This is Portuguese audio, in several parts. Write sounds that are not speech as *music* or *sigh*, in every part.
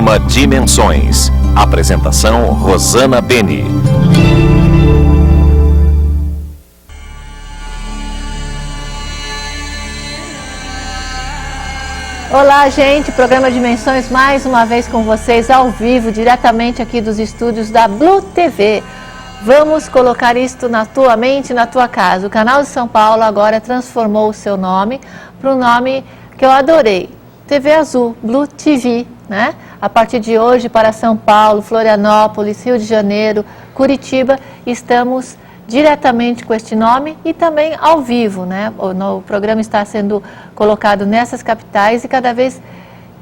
Programa Dimensões. Apresentação Rosana Beni. Olá, gente. Programa Dimensões mais uma vez com vocês ao vivo, diretamente aqui dos estúdios da Blue TV. Vamos colocar isto na tua mente, na tua casa. O canal de São Paulo agora transformou o seu nome para um nome que eu adorei. TV Azul, Blue TV, né? A partir de hoje para São Paulo, Florianópolis, Rio de Janeiro, Curitiba, estamos diretamente com este nome e também ao vivo, né? O, programa está sendo colocado nessas capitais e cada vez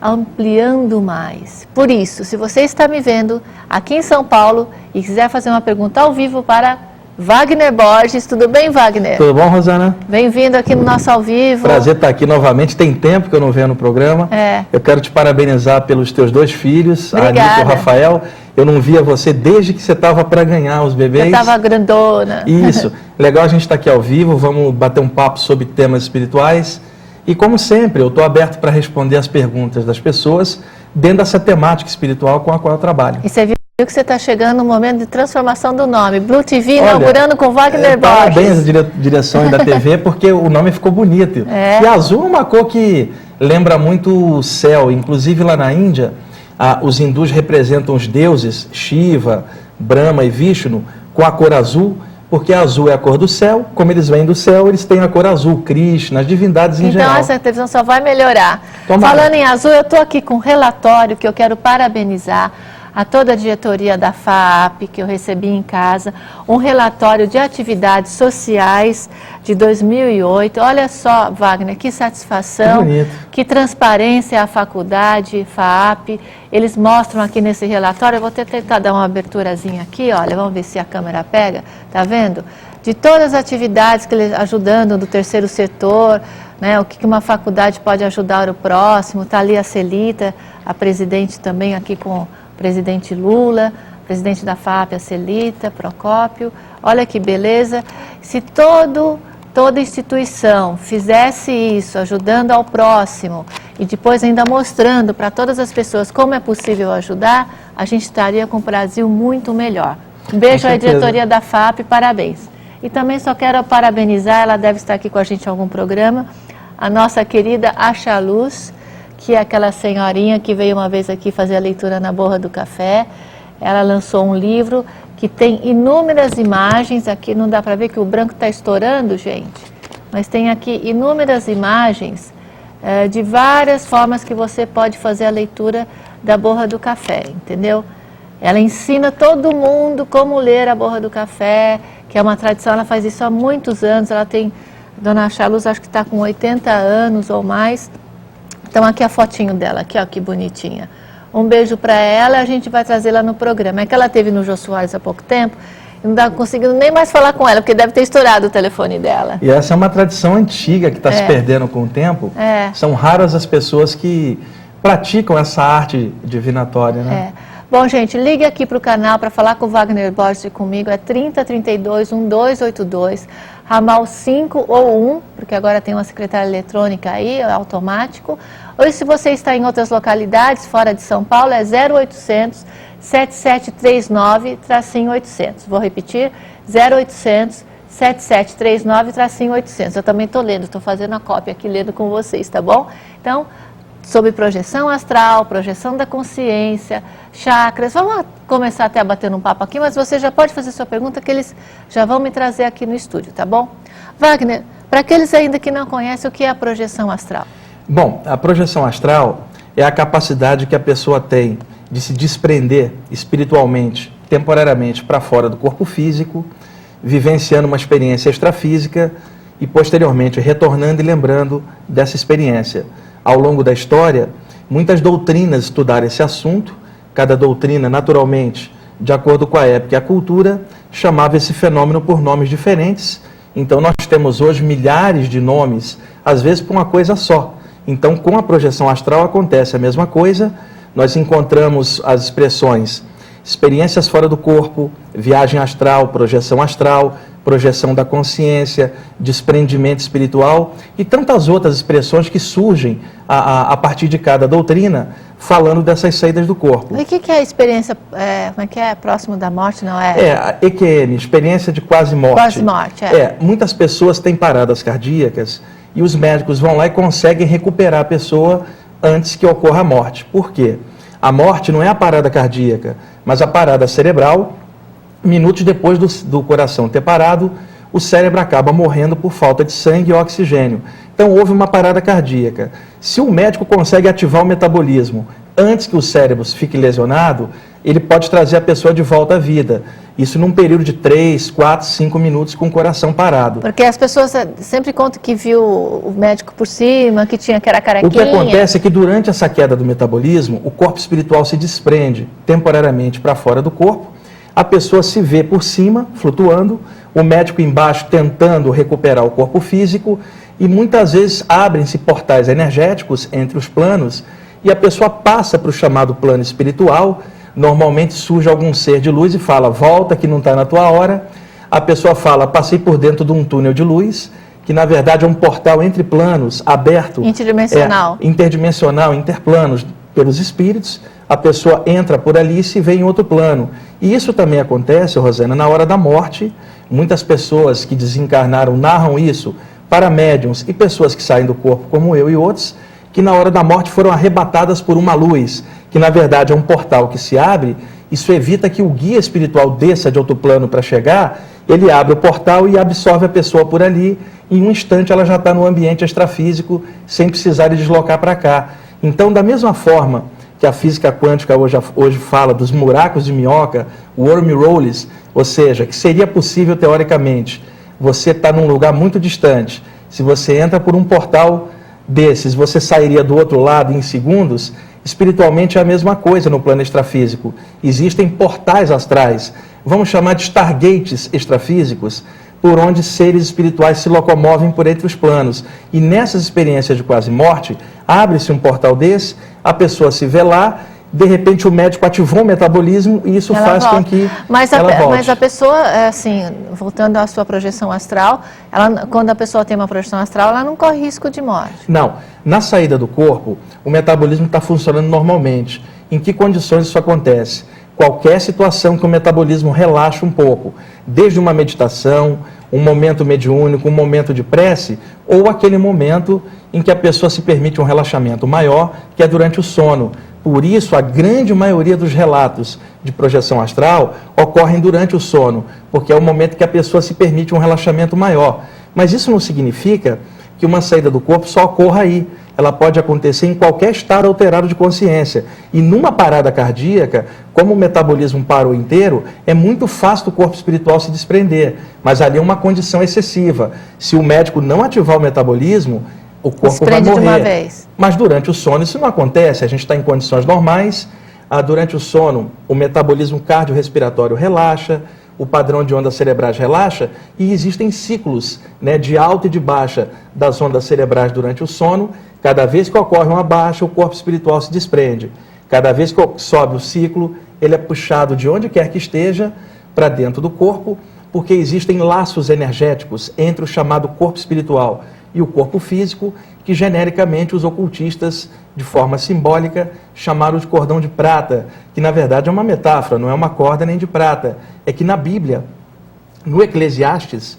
ampliando mais. Por isso, se você está me vendo aqui em São Paulo e quiser fazer uma pergunta ao vivo para Wagner Borges, tudo bem, Wagner? Tudo bom, Rosana? Bem-vindo aqui no nosso ao vivo. Prazer estar aqui novamente. Tem tempo que eu não venho no programa. É. Eu quero te parabenizar pelos teus dois filhos, Obrigada. a Anitta e o Rafael. Eu não via você desde que você estava para ganhar os bebês. Eu estava grandona. Isso. *laughs* Legal a gente estar aqui ao vivo. Vamos bater um papo sobre temas espirituais. E como sempre, eu estou aberto para responder as perguntas das pessoas dentro dessa temática espiritual com a qual eu trabalho. E você viu que você está chegando no momento de transformação do nome. Blue TV Olha, inaugurando com Wagner é, Borges. Parabéns à dire- da TV, *laughs* porque o nome ficou bonito. É. E azul é uma cor que lembra muito o céu. Inclusive lá na Índia, ah, os hindus representam os deuses Shiva, Brahma e Vishnu com a cor azul, porque azul é a cor do céu. Como eles vêm do céu, eles têm a cor azul, Krishna, as divindades em Então geral. essa televisão só vai melhorar. Tomara. Falando em azul, eu estou aqui com um relatório que eu quero parabenizar a toda a diretoria da FAAP que eu recebi em casa, um relatório de atividades sociais de 2008. Olha só, Wagner, que satisfação, Que que transparência a faculdade, FAAP. Eles mostram aqui nesse relatório, eu vou até tentar dar uma aberturazinha aqui, olha, vamos ver se a câmera pega, tá vendo? De todas as atividades que eles ajudando do terceiro setor, né, o que uma faculdade pode ajudar o próximo, está ali a Celita, a presidente também aqui com presidente Lula, presidente da FAP, a Celita, Procópio, olha que beleza, se todo toda instituição fizesse isso, ajudando ao próximo e depois ainda mostrando para todas as pessoas como é possível ajudar, a gente estaria com o Brasil muito melhor. Um beijo à diretoria da FAP, parabéns. E também só quero parabenizar, ela deve estar aqui com a gente em algum programa, a nossa querida Acha Luz, que é aquela senhorinha que veio uma vez aqui fazer a leitura na Borra do Café. Ela lançou um livro que tem inúmeras imagens, aqui não dá para ver que o branco está estourando, gente, mas tem aqui inúmeras imagens eh, de várias formas que você pode fazer a leitura da Borra do Café, entendeu? Ela ensina todo mundo como ler a Borra do Café, que é uma tradição, ela faz isso há muitos anos, ela tem, Dona Charluz acho que está com 80 anos ou mais, então aqui a fotinho dela, aqui ó, que bonitinha. Um beijo para ela, a gente vai trazê-la no programa. É que ela teve no Jô Soares há pouco tempo, e não dá conseguindo nem mais falar com ela, porque deve ter estourado o telefone dela. E essa é uma tradição antiga que está se É. perdendo com o tempo. É. São raras as pessoas que praticam essa arte divinatória, né? É. Bom, gente, ligue aqui para o canal para falar com o Wagner Borges e comigo. É 3032 1282, ramal 5 ou 1, porque agora tem uma secretária eletrônica aí, é automático. Ou se você está em outras localidades, fora de São Paulo, é 0800 7739 800. Vou repetir, 0800 7739 800. Eu também estou lendo, estou fazendo a cópia aqui, lendo com vocês, tá bom? Então, sobre projeção astral, projeção da consciência, chakras. Vamos começar até a bater um papo aqui, mas você já pode fazer sua pergunta que eles já vão me trazer aqui no estúdio, tá bom? Wagner, para aqueles ainda que não conhecem, o que é a projeção astral? Bom, a projeção astral é a capacidade que a pessoa tem de se desprender espiritualmente, temporariamente, para fora do corpo físico, vivenciando uma experiência extrafísica e posteriormente retornando e lembrando dessa experiência. Ao longo da história, muitas doutrinas estudaram esse assunto, cada doutrina, naturalmente, de acordo com a época e a cultura, chamava esse fenômeno por nomes diferentes. Então, nós temos hoje milhares de nomes, às vezes por uma coisa só. Então, com a projeção astral acontece a mesma coisa. Nós encontramos as expressões experiências fora do corpo, viagem astral, projeção astral, projeção da consciência, desprendimento espiritual e tantas outras expressões que surgem a, a, a partir de cada doutrina, falando dessas saídas do corpo. E o que, que, é a experiência, é, como é que é, próximo da morte, não é? É, a EQM, experiência de quase morte. Quase morte, é. É, muitas pessoas têm paradas cardíacas e os médicos vão lá e conseguem recuperar a pessoa antes que ocorra a morte. Por quê? A morte não é a parada cardíaca, mas a parada cerebral. Minutos depois do, do coração ter parado, o cérebro acaba morrendo por falta de sangue e oxigênio. Então houve uma parada cardíaca. Se o médico consegue ativar o metabolismo antes que o cérebro fique lesionado, ele pode trazer a pessoa de volta à vida. Isso num período de 3, 4, 5 minutos com o coração parado. Porque as pessoas sempre contam que viu o médico por cima, que tinha que era carequinha. O que acontece é que durante essa queda do metabolismo, o corpo espiritual se desprende temporariamente para fora do corpo, a pessoa se vê por cima, flutuando, o médico embaixo tentando recuperar o corpo físico e muitas vezes abrem-se portais energéticos entre os planos e a pessoa passa para o chamado plano espiritual. Normalmente surge algum ser de luz e fala: Volta que não está na tua hora. A pessoa fala: Passei por dentro de um túnel de luz, que na verdade é um portal entre planos, aberto. Interdimensional. É, interdimensional, interplanos, pelos espíritos. A pessoa entra por ali e se vê em outro plano. E isso também acontece, Rosana, na hora da morte. Muitas pessoas que desencarnaram narram isso para médiums e pessoas que saem do corpo, como eu e outros, que na hora da morte foram arrebatadas por uma luz, que na verdade é um portal que se abre. Isso evita que o guia espiritual desça de outro plano para chegar, ele abre o portal e absorve a pessoa por ali. Em um instante ela já está no ambiente extrafísico, sem precisar de deslocar para cá. Então, da mesma forma que a física quântica hoje, hoje fala dos buracos de minhoca, wormholes, ou seja, que seria possível teoricamente você está num lugar muito distante. Se você entra por um portal desses, você sairia do outro lado em segundos. Espiritualmente é a mesma coisa no plano extrafísico. Existem portais astrais, vamos chamar de stargates extrafísicos, por onde seres espirituais se locomovem por entre os planos. E nessas experiências de quase morte, abre-se um portal desse, a pessoa se vê lá de repente o médico ativou o metabolismo e isso ela faz volta. com que mas ela a, volte. Mas a pessoa, é assim, voltando à sua projeção astral, ela, quando a pessoa tem uma projeção astral, ela não corre risco de morte. Não. Na saída do corpo, o metabolismo está funcionando normalmente. Em que condições isso acontece? Qualquer situação que o metabolismo relaxa um pouco, desde uma meditação, um momento mediúnico, um momento de prece, ou aquele momento em que a pessoa se permite um relaxamento maior, que é durante o sono por isso, a grande maioria dos relatos de projeção astral ocorrem durante o sono, porque é o momento que a pessoa se permite um relaxamento maior. Mas isso não significa que uma saída do corpo só ocorra aí. Ela pode acontecer em qualquer estado alterado de consciência. E numa parada cardíaca, como o metabolismo parou inteiro, é muito fácil do corpo espiritual se desprender. Mas ali é uma condição excessiva. Se o médico não ativar o metabolismo, o corpo Desprende vai morrer. De uma vez. Mas durante o sono isso não acontece, a gente está em condições normais, ah, durante o sono o metabolismo cardiorrespiratório relaxa, o padrão de ondas cerebrais relaxa e existem ciclos né, de alta e de baixa das ondas cerebrais durante o sono. Cada vez que ocorre uma baixa, o corpo espiritual se desprende. Cada vez que sobe o ciclo, ele é puxado de onde quer que esteja para dentro do corpo, porque existem laços energéticos entre o chamado corpo espiritual e o corpo físico, que genericamente os ocultistas, de forma simbólica, chamaram de cordão de prata, que na verdade é uma metáfora, não é uma corda nem de prata. É que na Bíblia, no Eclesiastes,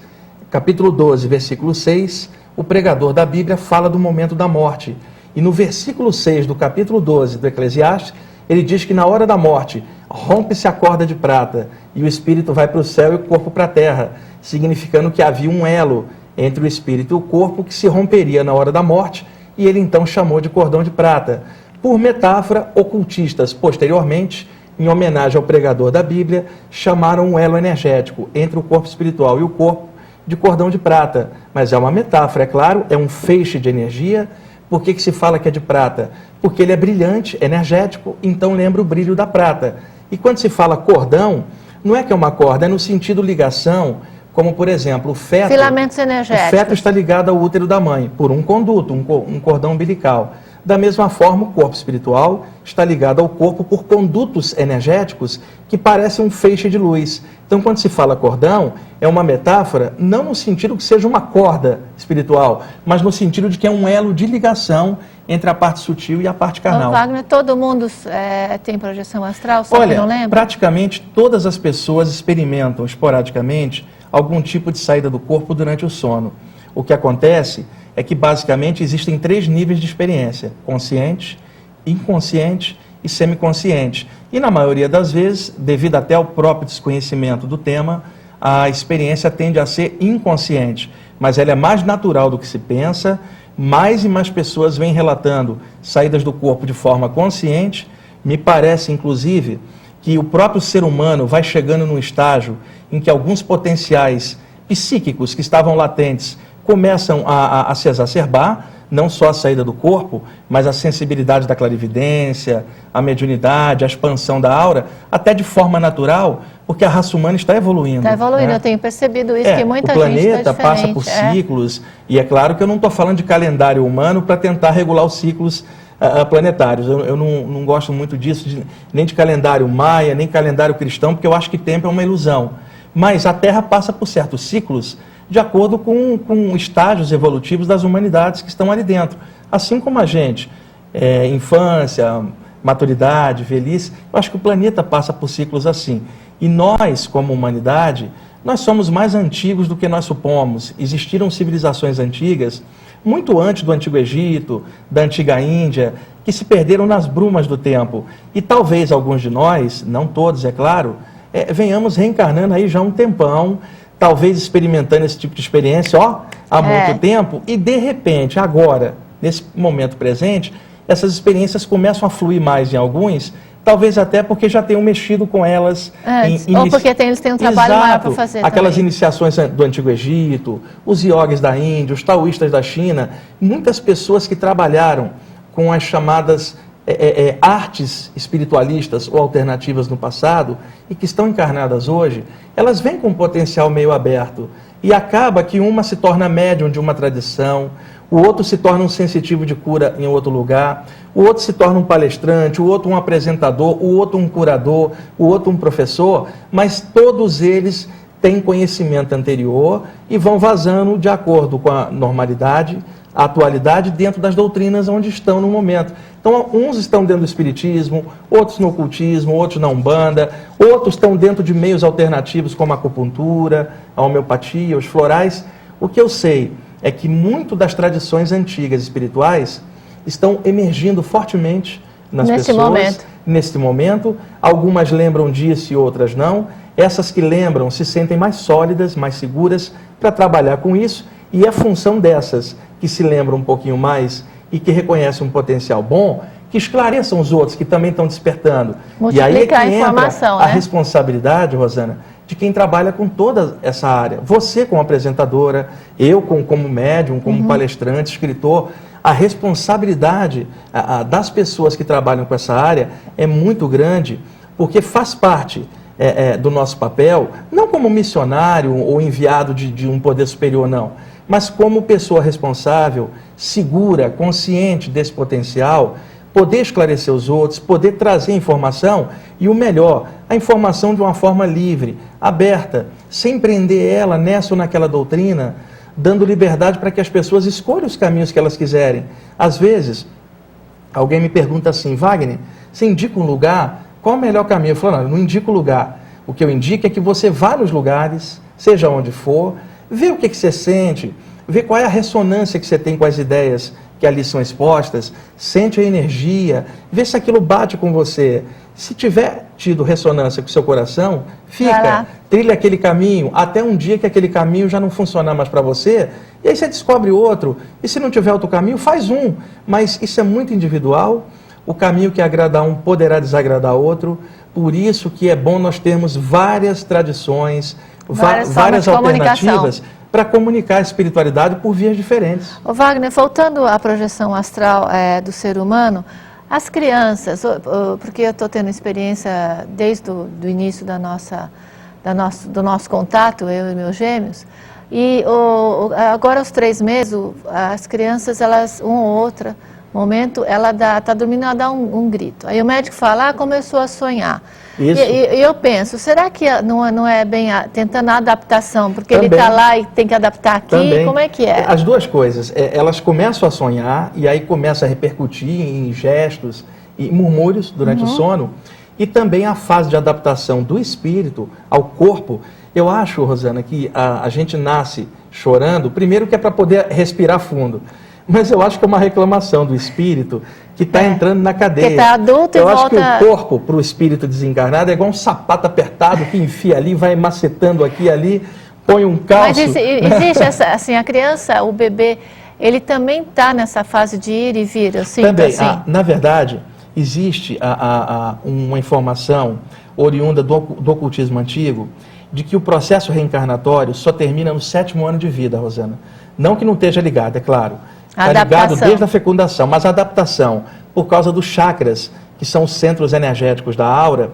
capítulo 12, versículo 6, o pregador da Bíblia fala do momento da morte. E no versículo 6 do capítulo 12 do Eclesiastes, ele diz que na hora da morte rompe-se a corda de prata e o espírito vai para o céu e o corpo para a terra, significando que havia um elo entre o espírito e o corpo que se romperia na hora da morte, e ele então chamou de cordão de prata. Por metáfora, ocultistas, posteriormente, em homenagem ao pregador da Bíblia, chamaram um elo energético entre o corpo espiritual e o corpo de cordão de prata. Mas é uma metáfora, é claro, é um feixe de energia. Por que, que se fala que é de prata? Porque ele é brilhante, energético, então lembra o brilho da prata. E quando se fala cordão, não é que é uma corda, é no sentido ligação, como por exemplo o feto. Filamentos energéticos. O feto está ligado ao útero da mãe por um conduto, um, um cordão umbilical. Da mesma forma, o corpo espiritual está ligado ao corpo por condutos energéticos que parecem um feixe de luz. Então, quando se fala cordão, é uma metáfora não no sentido que seja uma corda espiritual, mas no sentido de que é um elo de ligação entre a parte sutil e a parte carnal. Wagner, todo mundo é, tem projeção astral, só Olha, que não lembra? praticamente todas as pessoas experimentam esporadicamente algum tipo de saída do corpo durante o sono. O que acontece é que basicamente existem três níveis de experiência: consciente, inconsciente e semiconsciente. E na maioria das vezes, devido até ao próprio desconhecimento do tema, a experiência tende a ser inconsciente, mas ela é mais natural do que se pensa. Mais e mais pessoas vêm relatando saídas do corpo de forma consciente. Me parece, inclusive, que o próprio ser humano vai chegando num estágio em que alguns potenciais psíquicos que estavam latentes começam a, a, a se exacerbar, não só a saída do corpo, mas a sensibilidade da clarividência, a mediunidade, a expansão da aura, até de forma natural, porque a raça humana está evoluindo. Está evoluindo, né? eu tenho percebido isso, É, que muita o gente planeta está passa por é. ciclos, e é claro que eu não estou falando de calendário humano para tentar regular os ciclos ah, planetários. Eu, eu não, não gosto muito disso, de- nem de calendário maia, nem calendário cristão, porque eu acho que tempo é uma ilusão. Mas a Terra passa por certos ciclos de acordo com, com estágios evolutivos das humanidades que estão ali dentro. Assim como a gente, é, infância, maturidade, velhice, eu acho que o planeta passa por ciclos assim. E nós, como humanidade, nós somos mais antigos do que nós supomos. Existiram civilizações antigas, muito antes do Antigo Egito, da Antiga Índia, que se perderam nas brumas do tempo. E talvez alguns de nós, não todos, é claro, eh, venhamos reencarnando aí já um tempão, talvez experimentando esse tipo de experiência, ó, há É. muito tempo, e de repente, agora, nesse momento presente, essas experiências começam a fluir mais em alguns, talvez até porque já tenham mexido com elas. Antes, em ou porque tem- eles têm um trabalho Exato. maior para fazer Aquelas também. iniciações do Antigo Egito, os iogues da Índia, os taoístas da China, muitas pessoas que trabalharam com as chamadas é, é, é, artes espiritualistas ou alternativas no passado e que estão encarnadas hoje, elas vêm com um potencial meio aberto. E acaba que uma se torna médium de uma tradição, o outro se torna um sensitivo de cura em outro lugar, o outro se torna um palestrante, o outro um apresentador, o outro um curador, o outro um professor, mas todos eles têm conhecimento anterior e vão vazando de acordo com a normalidade, a atualidade dentro das doutrinas onde estão no momento. Então, uns estão dentro do espiritismo, outros no ocultismo, outros na umbanda, outros estão dentro de meios alternativos como a acupuntura, a homeopatia, os florais. O que eu sei é que muito das tradições antigas espirituais estão emergindo fortemente nas Nesse pessoas momento. neste momento. Algumas lembram disso e outras não. Essas que lembram se sentem mais sólidas, mais seguras para trabalhar com isso. E é função dessas que se lembram um pouquinho mais e que reconhecem um potencial bom, que esclareçam os outros que também estão despertando. e aí é que a entra informação, a né? responsabilidade, Rosana, de quem trabalha com toda essa área. Você como apresentadora, eu como, como médium, Uhum. como palestrante, escritor, a responsabilidade a- a, das pessoas que trabalham com essa área é muito grande, porque faz parte é, é, do nosso papel, não como missionário ou enviado de, de um poder superior, não, mas como pessoa responsável, segura, consciente desse potencial, poder esclarecer os outros, poder trazer informação e o melhor, a informação de uma forma livre, aberta, sem prender ela nessa ou naquela doutrina, dando liberdade para que as pessoas escolham os caminhos que elas quiserem. Às vezes, alguém me pergunta assim, Wagner, você indica um lugar, qual o melhor caminho? Eu falo, não, eu não indico lugar. O que eu indico é que você vá nos lugares, seja onde for, vê o que, que você sente, vê qual é a ressonância que você tem com as ideias que ali são expostas, sente a energia, vê se aquilo bate com você. Se tiver tido ressonância com o seu coração, fica, trilha aquele caminho, até um dia que aquele caminho já não funcionar mais para você, e aí você descobre outro. E se não tiver outro caminho, faz um. Mas isso é muito individual. O caminho que agrada a um poderá desagradar outro. Por isso que é bom nós termos várias tradições, Várias várias, alternativas para comunicar a espiritualidade por vias diferentes. Ô Wagner, voltando à projeção astral eh, do ser humano, as crianças, porque eu estou tendo experiência desde o do início da nossa, da nosso, do nosso contato, eu e meus gêmeos, e o- o- agora aos três meses, o- as crianças, elas, uma ou outra, momento, ela está dormindo, ela dá um, um, grito. Aí o médico fala, ah, começou a sonhar. Isso. E, e, eu penso, será que não, não é bem a, tentando a adaptação? Porque Também. ele está lá e tem que adaptar aqui, Também. como é que é? As duas coisas, é, elas começam a sonhar e aí começa a repercutir em gestos e murmúrios durante uhum. o sono e também a fase de adaptação do espírito ao corpo. Eu acho, Rosana, que a, a gente nasce chorando, primeiro que é para poder respirar fundo. Mas eu acho que é uma reclamação do espírito que está é. entrando na cadeia. Que está adulto eu e acho volta... que o corpo, para o espírito desencarnado, é igual um sapato apertado que enfia ali, vai macetando aqui e ali, põe um calço. Mas *laughs* existe, essa, assim, a criança, o bebê, ele também está nessa fase de ir e vir, eu sinto Também, assim. a, na verdade, existe a, a, uma informação oriunda do, do ocultismo antigo de que o processo reencarnatório só termina no sétimo ano de vida, Rosana. Não que não esteja ligado, é claro Está ligado desde a fecundação, mas a adaptação, por causa dos chakras, que são os centros energéticos da aura,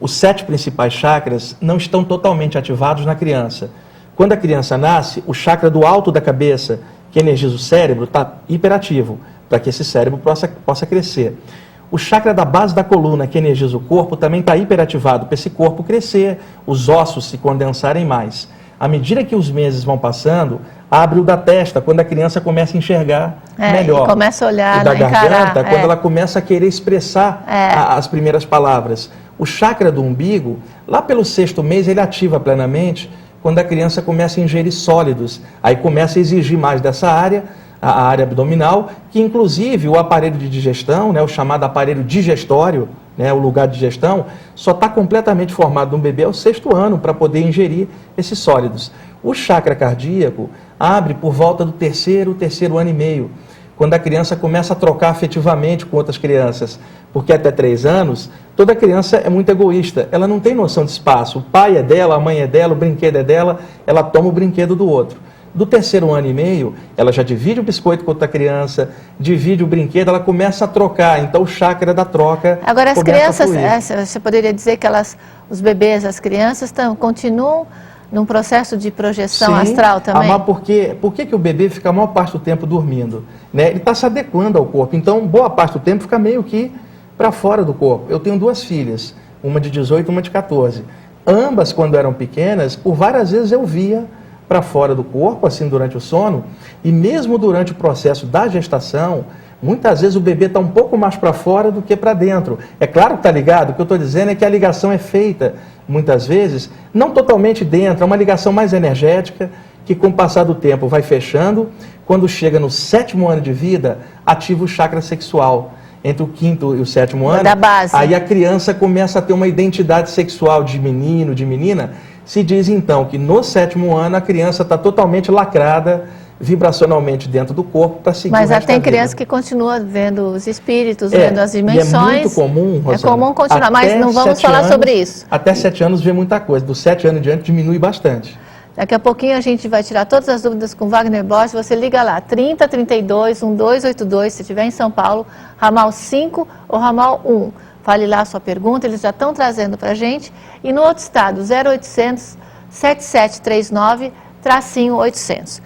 os sete principais chakras não estão totalmente ativados na criança. Quando a criança nasce, o chakra do alto da cabeça, que energiza o cérebro, está hiperativo, para que esse cérebro possa, possa crescer. O chakra da base da coluna, que energiza o corpo, também está hiperativado para esse corpo crescer, os ossos se condensarem mais. À medida que os meses vão passando, abre o da testa, quando a criança começa a enxergar é, melhor. começa a olhar, o da garganta, encarar, quando é. ela começa a querer expressar é. a, as primeiras palavras. O chakra do umbigo, lá pelo sexto mês, ele ativa plenamente quando a criança começa a ingerir sólidos. Aí começa a exigir mais dessa área, a área abdominal, que inclusive o aparelho de digestão, né, o chamado aparelho digestório, né, o lugar de digestão, só está completamente formado no bebê ao sexto ano para poder ingerir esses sólidos. O chakra cardíaco abre por volta do terceiro, terceiro ano e meio, quando a criança começa a trocar afetivamente com outras crianças, porque até três anos, toda criança é muito egoísta, ela não tem noção de espaço. O pai é dela, a mãe é dela, o brinquedo é dela, ela toma o brinquedo do outro. Do terceiro ano e meio, ela já divide o biscoito com outra criança, divide o brinquedo, ela começa a trocar. Então, o chakra da troca. Agora, as crianças, é, você poderia dizer que elas, os bebês, as crianças, tão, continuam num processo de projeção Sim, astral também? Amar, porque, por que, que o bebê fica a maior parte do tempo dormindo? Né? Ele está se adequando ao corpo. Então, boa parte do tempo fica meio que para fora do corpo. Eu tenho duas filhas, uma de 18 e uma de 14. Ambas, quando eram pequenas, por várias vezes eu via para fora do corpo, assim, durante o sono, e mesmo durante o processo da gestação, muitas vezes o bebê está um pouco mais para fora do que para dentro. É claro que está ligado, o que eu estou dizendo é que a ligação é feita, muitas vezes, não totalmente dentro, é uma ligação mais energética, que com o passar do tempo vai fechando, quando chega no sétimo ano de vida, ativa o chakra sexual. Entre o quinto e o sétimo ano, aí a criança começa a ter uma identidade sexual de menino, de menina, se diz então que no sétimo ano a criança está totalmente lacrada vibracionalmente dentro do corpo para seguir Mas já tem criança que continua vendo os espíritos, é, vendo as dimensões. é muito comum, Rosana, É comum continuar, mas não vamos falar anos, sobre isso. Até sete anos vê muita coisa. Dos sete anos em diante diminui bastante. Daqui a pouquinho a gente vai tirar todas as dúvidas com Wagner Bosch. Você liga lá, 3032 1282, se estiver em São Paulo, ramal 5 ou ramal 1. Fale lá a sua pergunta, eles já estão trazendo para a gente. E no outro estado, 0800 7739 tracinho 800.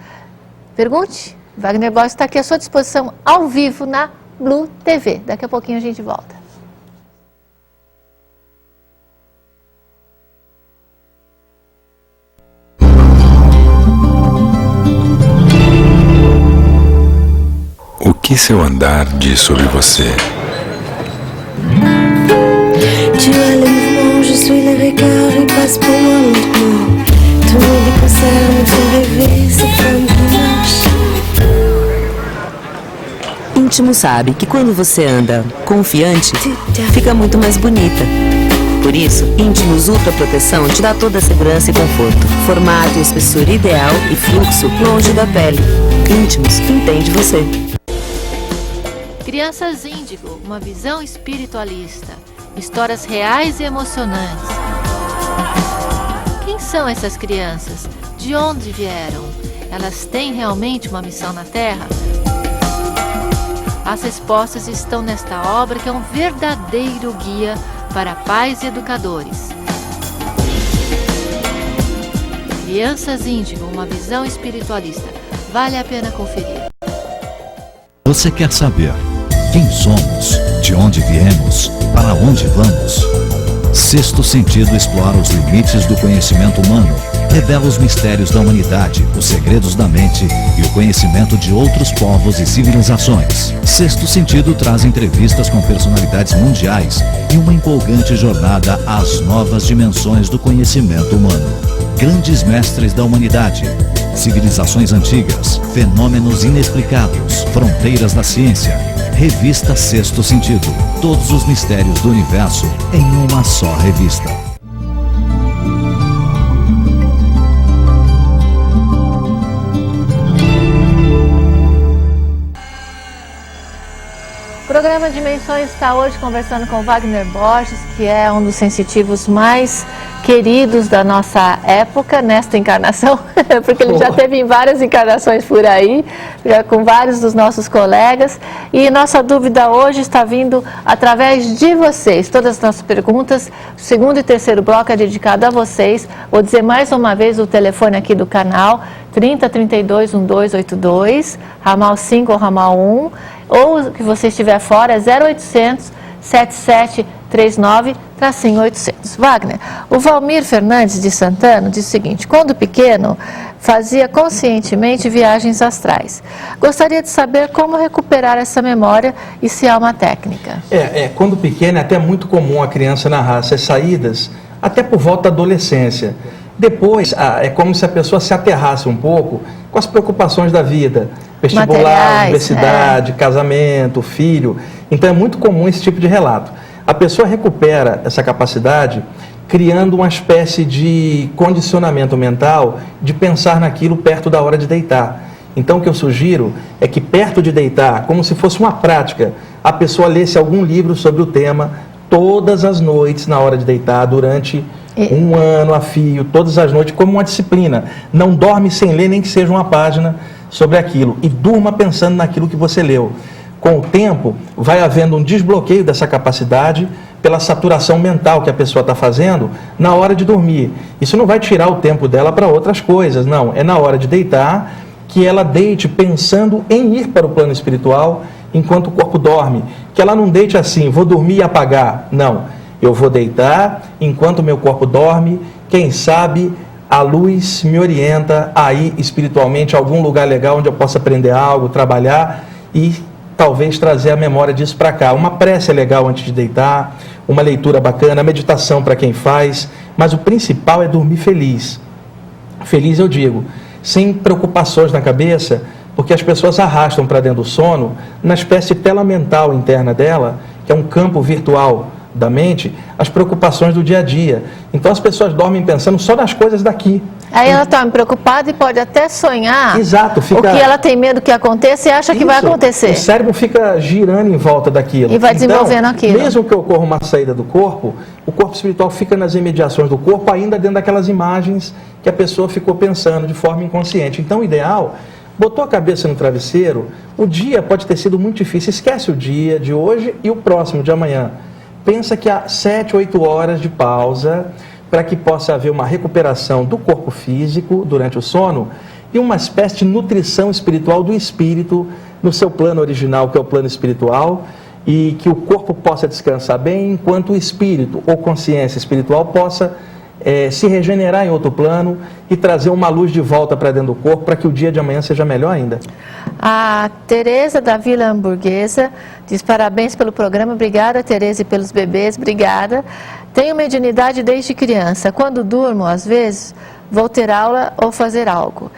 Pergunte. Wagner Bosch está aqui à sua disposição ao vivo na Blue TV. Daqui a pouquinho a gente volta. O que seu andar diz sobre você? Tu as le mouvement, je suis le regard, il passe pour moi lentement. Tous les concerts me font rêver, ces femmes Íntimo sabe que quando você anda confiante, fica muito mais bonita. Por isso, Íntimos Ultra Proteção te dá toda a segurança e conforto. Formato e espessura ideal e fluxo longe da pele. Íntimos entende você. Crianças Índigo, uma visão espiritualista histórias reais e emocionantes. Quem são essas crianças? De onde vieram? Elas têm realmente uma missão na Terra? As respostas estão nesta obra que é um verdadeiro guia para pais e educadores. Crianças Índigo, uma visão espiritualista. Vale a pena conferir. Você quer saber Quem somos? De onde viemos? Para onde vamos? Sexto Sentido explora os limites do conhecimento humano, revela os mistérios da humanidade, os segredos da mente e o conhecimento de outros povos e civilizações. Sexto Sentido traz entrevistas com personalidades mundiais e uma empolgante jornada às novas dimensões do conhecimento humano. Grandes mestres da humanidade, civilizações antigas, fenômenos inexplicados, fronteiras da ciência. Revista Sexto Sentido. Todos os mistérios do universo em uma só revista. Programa Dimensões está hoje conversando com Wagner Borges, que é um dos sensitivos mais queridos da nossa época, nesta encarnação, *laughs* porque ele já teve em várias encarnações por aí, já com vários dos nossos colegas. E nossa dúvida hoje está vindo através de vocês. Todas as nossas perguntas, o segundo e terceiro bloco é dedicado a vocês. Vou dizer mais uma vez o telefone aqui do canal, 3032 1282, ramal 5 ou ramal 1, ou que você estiver fora, é 0800 7739 tracinho 800. Wagner, o Valmir Fernandes de Santana diz o seguinte: quando pequeno, fazia conscientemente viagens astrais. Gostaria de saber como recuperar essa memória e se há uma técnica. É, é quando pequeno é até muito comum a criança narrar essas saídas, até por volta da adolescência. Depois, ah, é como se a pessoa se aterrasse um pouco com as preocupações da vida. Vestibular, Materiais, universidade, é. casamento, filho. Então é muito comum esse tipo de relato. A pessoa recupera essa capacidade criando uma espécie de condicionamento mental de pensar naquilo perto da hora de deitar. Então, o que eu sugiro é que, perto de deitar, como se fosse uma prática, a pessoa lesse algum livro sobre o tema todas as noites na hora de deitar, durante E- um ano a fio, todas as noites, como uma disciplina. Não dorme sem ler nem que seja uma página sobre aquilo. E durma pensando naquilo que você leu. Com o tempo, vai havendo um desbloqueio dessa capacidade pela saturação mental que a pessoa está fazendo na hora de dormir. Isso não vai tirar o tempo dela para outras coisas, não. É na hora de deitar que ela deite pensando em ir para o plano espiritual enquanto o corpo dorme. Que ela não deite assim, vou dormir e apagar. Não. Eu vou deitar enquanto meu corpo dorme. Quem sabe a luz me orienta a ir espiritualmente a algum lugar legal onde eu possa aprender algo, trabalhar e talvez trazer a memória disso para cá. Uma prece é legal antes de deitar, uma leitura bacana, meditação para quem faz, mas o principal é dormir feliz. Feliz eu digo, sem preocupações na cabeça, porque as pessoas arrastam para dentro do sono, na espécie de tela mental interna dela, que é um campo virtual da mente, as preocupações do dia a dia. Então as pessoas dormem pensando só nas coisas daqui. Aí ela está preocupada e pode até sonhar Exato, fica- o que ela tem medo que aconteça e acha que vai Isso. acontecer. O cérebro fica girando em volta daquilo. E vai desenvolvendo então, aquilo. Mesmo que ocorra uma saída do corpo, o corpo espiritual fica nas imediações do corpo, ainda dentro daquelas imagens que a pessoa ficou pensando de forma inconsciente. Então, o ideal, botou a cabeça no travesseiro, o dia pode ter sido muito difícil. Esquece o dia de hoje e o próximo de amanhã. Pensa que há sete, oito horas de pausa para que possa haver uma recuperação do corpo físico durante o sono e uma espécie de nutrição espiritual do espírito no seu plano original, que é o plano espiritual, e que o corpo possa descansar bem, enquanto o espírito ou consciência espiritual possa eh, se regenerar em outro plano e trazer uma luz de volta para dentro do corpo para que o dia de amanhã seja melhor ainda. A Tereza da Vila Hamburguesa diz parabéns pelo programa, obrigada Tereza e pelos bebês, obrigada. Tenho mediunidade desde criança. Quando durmo, às vezes, vou ter aula ou fazer algo.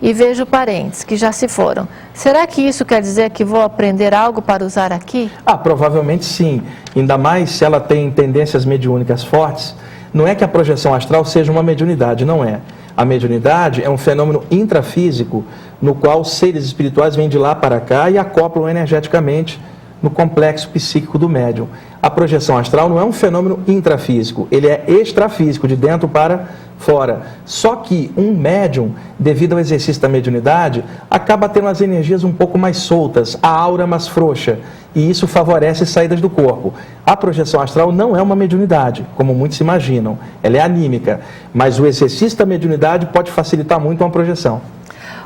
E vejo parentes que já se foram. Será que isso quer dizer que vou aprender algo para usar aqui? Ah, provavelmente sim. Ainda mais se ela tem tendências mediúnicas fortes. Não é que a projeção astral seja uma mediunidade, não é. A mediunidade é um fenômeno intrafísico no qual seres espirituais vêm de lá para cá e acoplam energeticamente no complexo psíquico do médium. A projeção astral não é um fenômeno intrafísico, ele é extrafísico, de dentro para fora. Só que um médium, devido ao exercício da mediunidade, acaba tendo as energias um pouco mais soltas, a aura mais frouxa, e isso favorece saídas do corpo. A projeção astral não é uma mediunidade, como muitos imaginam, ela é anímica, mas o exercício da mediunidade pode facilitar muito uma projeção.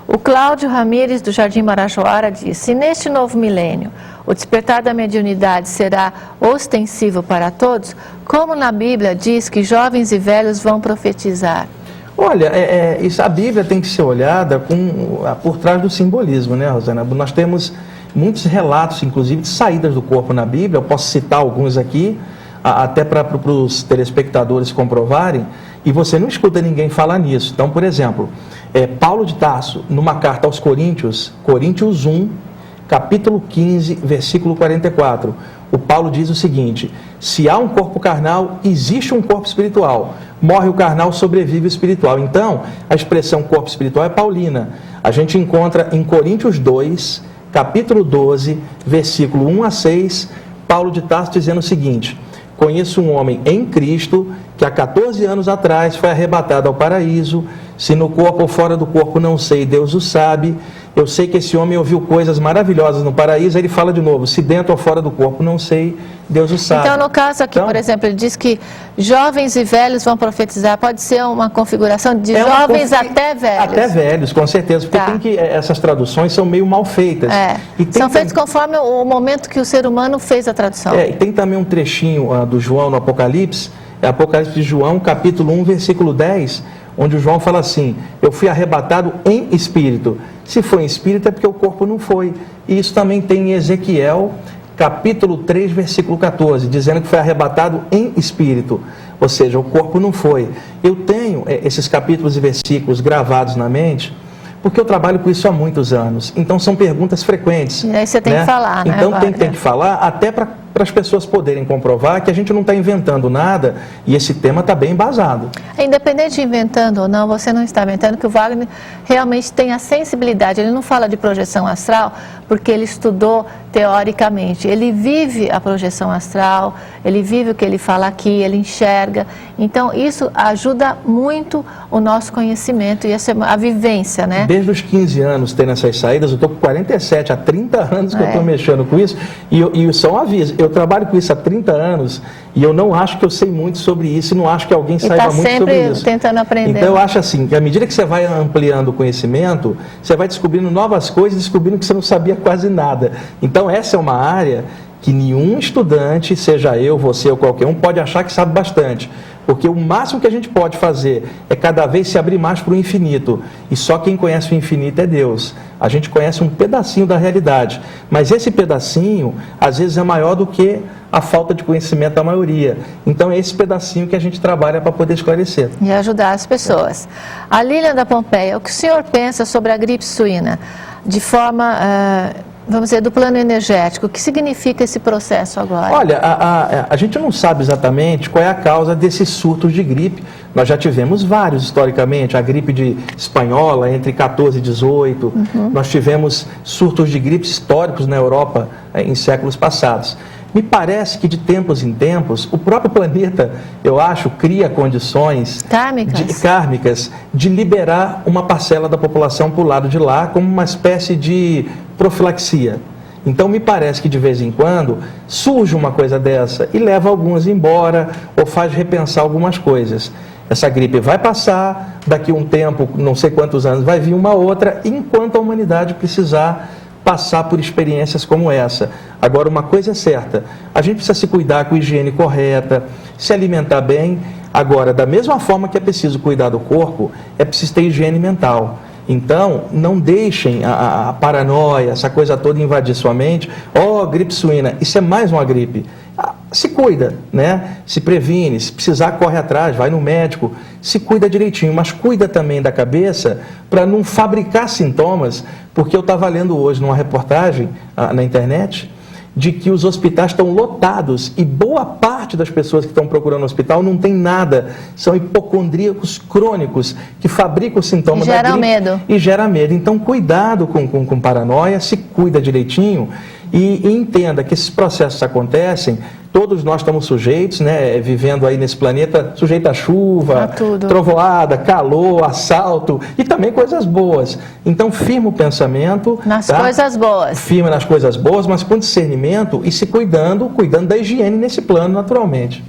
O Cláudio Ramires, do Jardim Marajoara, diz: se neste novo milênio o despertar da mediunidade será ostensivo para todos, como na Bíblia diz que jovens e velhos vão profetizar? Olha, é, é, isso, a Bíblia tem que ser olhada com, por trás do simbolismo, né, Rosana? Nós temos muitos relatos, inclusive, de saídas do corpo na Bíblia, eu posso citar alguns aqui, até para os telespectadores comprovarem, e você não escuta ninguém falar nisso. Então, por exemplo, é, Paulo de Tarso, numa carta aos Coríntios, Coríntios 1, capítulo 15, versículo 44, o Paulo diz o seguinte: se há um corpo carnal, existe um corpo espiritual. Morre o carnal, sobrevive o espiritual. Então, a expressão corpo espiritual é paulina. A gente encontra em Coríntios 2, capítulo 12, versículo 1 a 6, Paulo de Tarso dizendo o seguinte: Conheço um homem em Cristo que há 14 anos atrás foi arrebatado ao paraíso. Se no corpo ou fora do corpo não sei, Deus o sabe. Eu sei que esse homem ouviu coisas maravilhosas no paraíso. Aí ele fala de novo: se dentro ou fora do corpo não sei, Deus o sabe. Então, no caso aqui, então, por exemplo, ele diz que jovens e velhos vão profetizar. Pode ser uma configuração de é jovens confi... até velhos. Até velhos, com certeza. Porque tá. tem que essas traduções são meio mal feitas. É. São feitas conforme o momento que o ser humano fez a tradução. É, e tem também um trechinho uh, do João no Apocalipse, é Apocalipse de João, capítulo 1, versículo 10 onde o João fala assim: Eu fui arrebatado em espírito. Se foi em espírito é porque o corpo não foi. E isso também tem em Ezequiel, capítulo 3, versículo 14, dizendo que foi arrebatado em espírito. Ou seja, o corpo não foi. Eu tenho é, esses capítulos e versículos gravados na mente porque eu trabalho com isso há muitos anos. Então são perguntas frequentes. E aí você tem né? que falar, né? Então tem, tem que falar até para para as pessoas poderem comprovar que a gente não está inventando nada e esse tema está bem embasado. Independente de inventando ou não, você não está inventando que o Wagner realmente tem a sensibilidade. Ele não fala de projeção astral porque ele estudou teoricamente. Ele vive a projeção astral, ele vive o que ele fala aqui, ele enxerga. Então, isso ajuda muito o nosso conhecimento e a vivência, né? Desde os 15 anos tendo essas saídas, eu estou com 47, há 30 anos que é. eu estou mexendo com isso, e, e só um aviso, eu trabalho com isso há 30 anos e eu não acho que eu sei muito sobre isso e não acho que alguém saiba tá muito sobre isso. tentando aprender. Então eu acho assim, que à medida que você vai ampliando o conhecimento, você vai descobrindo novas coisas, descobrindo que você não sabia quase nada. Então essa é uma área que nenhum estudante, seja eu, você ou qualquer um, pode achar que sabe bastante. Porque o máximo que a gente pode fazer é cada vez se abrir mais para o infinito. E só quem conhece o infinito é Deus. A gente conhece um pedacinho da realidade. Mas esse pedacinho, às vezes, é maior do que a falta de conhecimento da maioria. Então é esse pedacinho que a gente trabalha para poder esclarecer. E ajudar as pessoas. A Lilian da Pompeia, o que o senhor pensa sobre a gripe suína? De forma. Uh vamos dizer, do plano energético. O que significa esse processo agora? Olha, a, a, a, gente não sabe exatamente qual é a causa desses surtos de gripe. Nós já tivemos vários historicamente, a gripe de espanhola entre 14 e 18. Uhum. Nós tivemos surtos de gripe históricos na Europa eh, em séculos passados. Me parece que de tempos em tempos, o próprio planeta, eu acho, cria condições kármicas de, kármicas de liberar uma parcela da população para o lado de lá, como uma espécie de profilaxia. Então, me parece que de vez em quando surge uma coisa dessa e leva alguns embora ou faz repensar algumas coisas. Essa gripe vai passar, daqui a um tempo, não sei quantos anos, vai vir uma outra, enquanto a humanidade precisar passar por experiências como essa. Agora, uma coisa é certa: a gente precisa se cuidar com higiene correta, se alimentar bem. Agora, da mesma forma que é preciso cuidar do corpo, é preciso ter higiene mental. Então, não deixem a, a paranoia, essa coisa toda invadir sua mente. Oh, gripe suína, isso é mais uma gripe. Se cuida, né? Se previne, se precisar, corre atrás, vai no médico, se cuida direitinho, mas cuida também da cabeça para não fabricar sintomas, porque eu estava lendo hoje numa reportagem ah, na internet de que os hospitais estão lotados e boa parte das pessoas que estão procurando o hospital não tem nada. São hipocondríacos crônicos que fabricam sintomas e gera da gripe medo. e gera medo. Então, cuidado com, com, com paranoia, se cuida direitinho e, e entenda que esses processos acontecem todos nós estamos sujeitos, né, vivendo aí nesse planeta, sujeito a chuva, a trovoada, calor, assalto e também coisas boas. Então, firma o pensamento. Nas tá? coisas boas. Firma nas coisas boas, mas com discernimento e se cuidando, cuidando da higiene nesse plano naturalmente.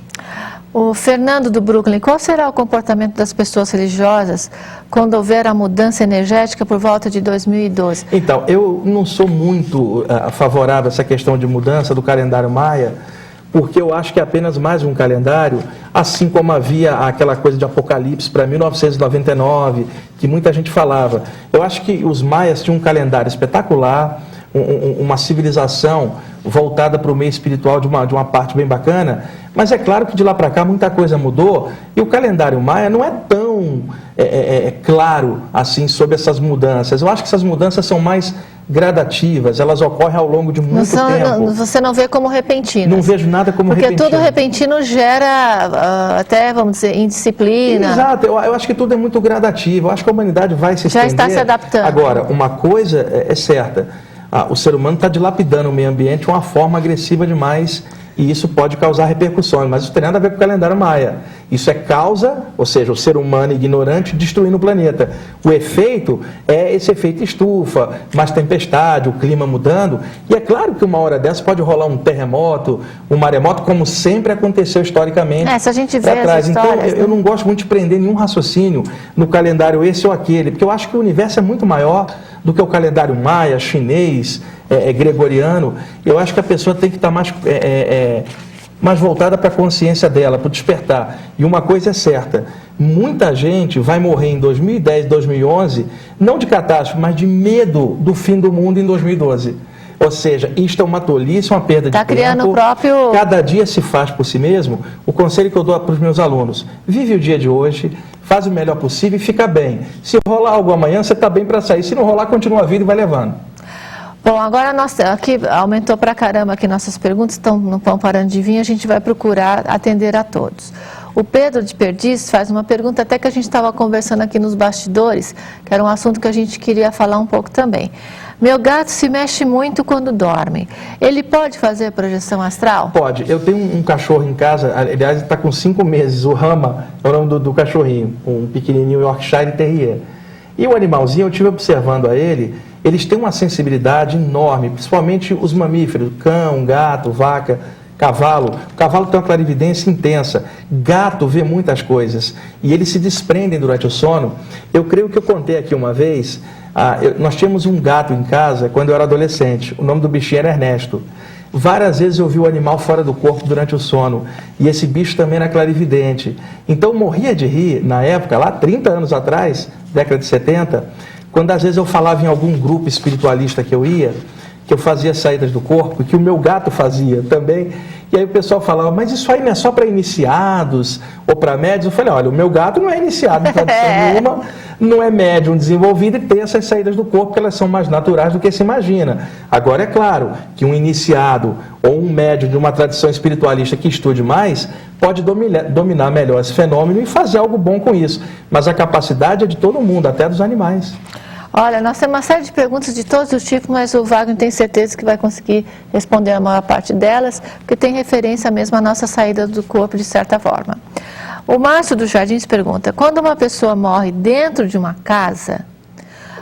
O Fernando do Brooklyn, qual será o comportamento das pessoas religiosas quando houver a mudança energética por volta de 2012? Então, eu não sou muito uh, favorável a essa questão de mudança do calendário maia, porque eu acho que é apenas mais um calendário, assim como havia aquela coisa de Apocalipse para 1999, que muita gente falava. Eu acho que os maias tinham um calendário espetacular, um, um, uma civilização voltada para o meio espiritual de uma, de uma parte bem bacana, mas é claro que de lá para cá muita coisa mudou e o calendário maia não é tão é, é, é, claro assim sobre essas mudanças. Eu acho que essas mudanças são mais gradativas, elas ocorrem ao longo de muito não são, tempo. Não, você não vê como repentino. Não vejo nada como Porque repentino. tudo repentino gera uh, até, vamos dizer, indisciplina. Exato, eu, eu, acho que tudo é muito gradativo. Eu acho que a humanidade vai se Já estender. está se adaptando. Agora, uma coisa é, é certa, ah, o ser humano está dilapidando o meio ambiente de uma forma agressiva demais e isso pode causar repercussões, mas isso tem nada a ver com o calendário maia. Isso é causa, ou seja, o ser humano ignorante destruindo o planeta. O efeito é esse efeito estufa, mais tempestade, o clima mudando. E é claro que uma hora dessa pode rolar um terremoto, um maremoto, como sempre aconteceu historicamente. É, se a gente vê atrás. Então, eu, né? eu não gosto muito de prender nenhum raciocínio no calendário esse ou aquele, porque eu acho que o universo é muito maior do que o calendário maia, chinês, é, é, gregoriano. Eu acho que a pessoa tem que estar mais, é, é, mais voltada para a consciência dela, para o despertar. E uma coisa é certa: muita gente vai morrer em 2010, 2011, não de catástrofe, mas de medo do fim do mundo em 2012. Ou seja, isto é uma tolice, uma perda Tá de tempo. criando o próprio- Cada dia se faz por si mesmo. O conselho que eu dou para os meus alunos: vive o dia de hoje, faz o melhor possível e fica bem. Se rolar algo amanhã, você está bem para sair. Se não rolar, continua a vida e vai levando. Bom, agora nós, aqui aumentou pra caramba aqui nossas perguntas, então não estão parando de vir, a gente vai procurar atender a todos. O Pedro de Perdiz faz uma pergunta até que a gente estava conversando aqui nos bastidores, que era um assunto que a gente queria falar um pouco também. Meu gato se mexe muito quando dorme. Ele pode fazer projeção astral? Pode. Eu tenho um, cachorro em casa, aliás, está com cinco meses. O Rama é o nome do, do cachorrinho, um pequenininho Yorkshire Terrier. E o animalzinho, eu estive observando a ele, eles têm uma sensibilidade enorme, principalmente os mamíferos, cão, gato, vaca, cavalo. O cavalo tem uma clarividência intensa. Gato vê muitas coisas e eles se desprendem durante o sono. Eu creio que eu contei aqui uma vez, ah, eu- nós tínhamos um gato em casa quando eu era adolescente. O nome do bichinho era Ernesto. Várias vezes eu vi o animal fora do corpo durante o sono. E esse bicho também era clarividente. Então morria de rir, na época, lá 30 anos atrás, década de 70, quando às vezes eu falava em algum grupo espiritualista que eu ia, que eu fazia saídas do corpo, que o meu gato fazia também. E aí o pessoal falava, mas isso aí não é só para iniciados ou para médios? Eu falei, olha, o meu gato não é iniciado em *laughs* tradição nenhuma, não é médium desenvolvido e tem essas saídas do corpo que elas são mais naturais do que se imagina. Agora é claro que um iniciado ou um médium de uma tradição espiritualista que estude mais pode dominar, dominar melhor esse fenômeno e fazer algo bom com isso. Mas a capacidade é de todo mundo, até dos animais. Olha, nós temos uma série de perguntas de todos os tipos, mas o Wagner tem certeza que vai conseguir responder a maior parte delas, porque tem referência mesmo à nossa saída do corpo, de certa forma. O Márcio dos Jardins pergunta: quando uma pessoa morre dentro de uma casa,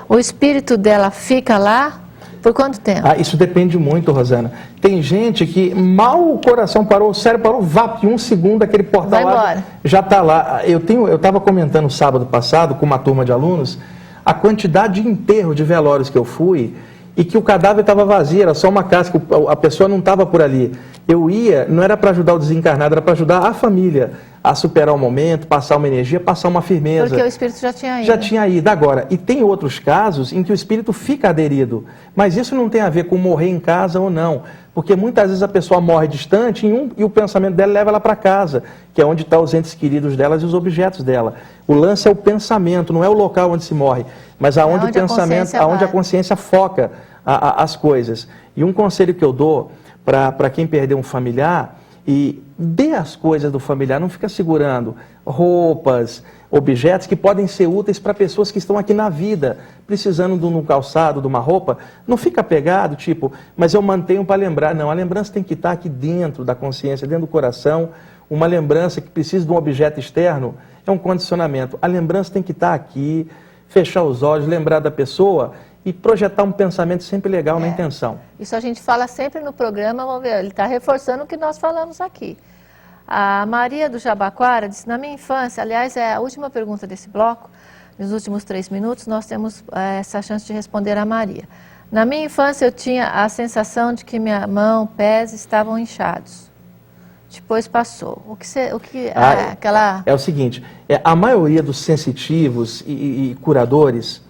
o espírito dela fica lá por quanto tempo? Ah, isso depende muito, Rosana. Tem gente que mal o coração parou, o cérebro parou, vap, um segundo aquele portal Vai lá embora. já está lá. Eu tenho, eu estava comentando sábado passado com uma turma de alunos a quantidade de enterro de velórios que eu fui e que o cadáver estava vazio, era só uma casca, a pessoa não estava por ali. Eu ia, não era para ajudar o desencarnado, era para ajudar a família a superar o momento, passar uma energia, passar uma firmeza. Porque o espírito já tinha ido. Já tinha ido. Agora, e tem outros casos em que o espírito fica aderido. Mas isso não tem a ver com morrer em casa ou não. Porque muitas vezes a pessoa morre distante e, um- e o pensamento dela leva ela para casa, que é onde estão os entes queridos delas e os objetos dela. O lance é o pensamento, não é o local onde se morre, mas aonde, onde a o pensamento, consciência aonde a vai. consciência foca a- a- as coisas. E um conselho que eu dou para quem perdeu um familiar, e dê as coisas do familiar, não fica segurando roupas, objetos que podem ser úteis para pessoas que estão aqui na vida, precisando de um calçado, de uma roupa. Não fica pegado, tipo, mas eu mantenho para lembrar. Não, a lembrança tem que estar aqui dentro da consciência, dentro do coração. Uma lembrança que precisa de um objeto externo é um condicionamento. A lembrança tem que estar aqui, fechar os olhos, lembrar da pessoa e projetar um pensamento sempre legal na intenção. Isso a gente fala sempre no programa, vamos ver, ele está reforçando o que nós falamos aqui. A Maria do Jabaquara disse, na minha infância, aliás, é a última pergunta desse bloco, nos últimos três minutos, nós temos é, essa chance de responder a Maria. Na minha infância, eu tinha a sensação de que minha mão, pés estavam inchados. Depois passou. O que, o que Ah, é, aquela... É o seguinte, é, a maioria dos sensitivos e, e- e curadores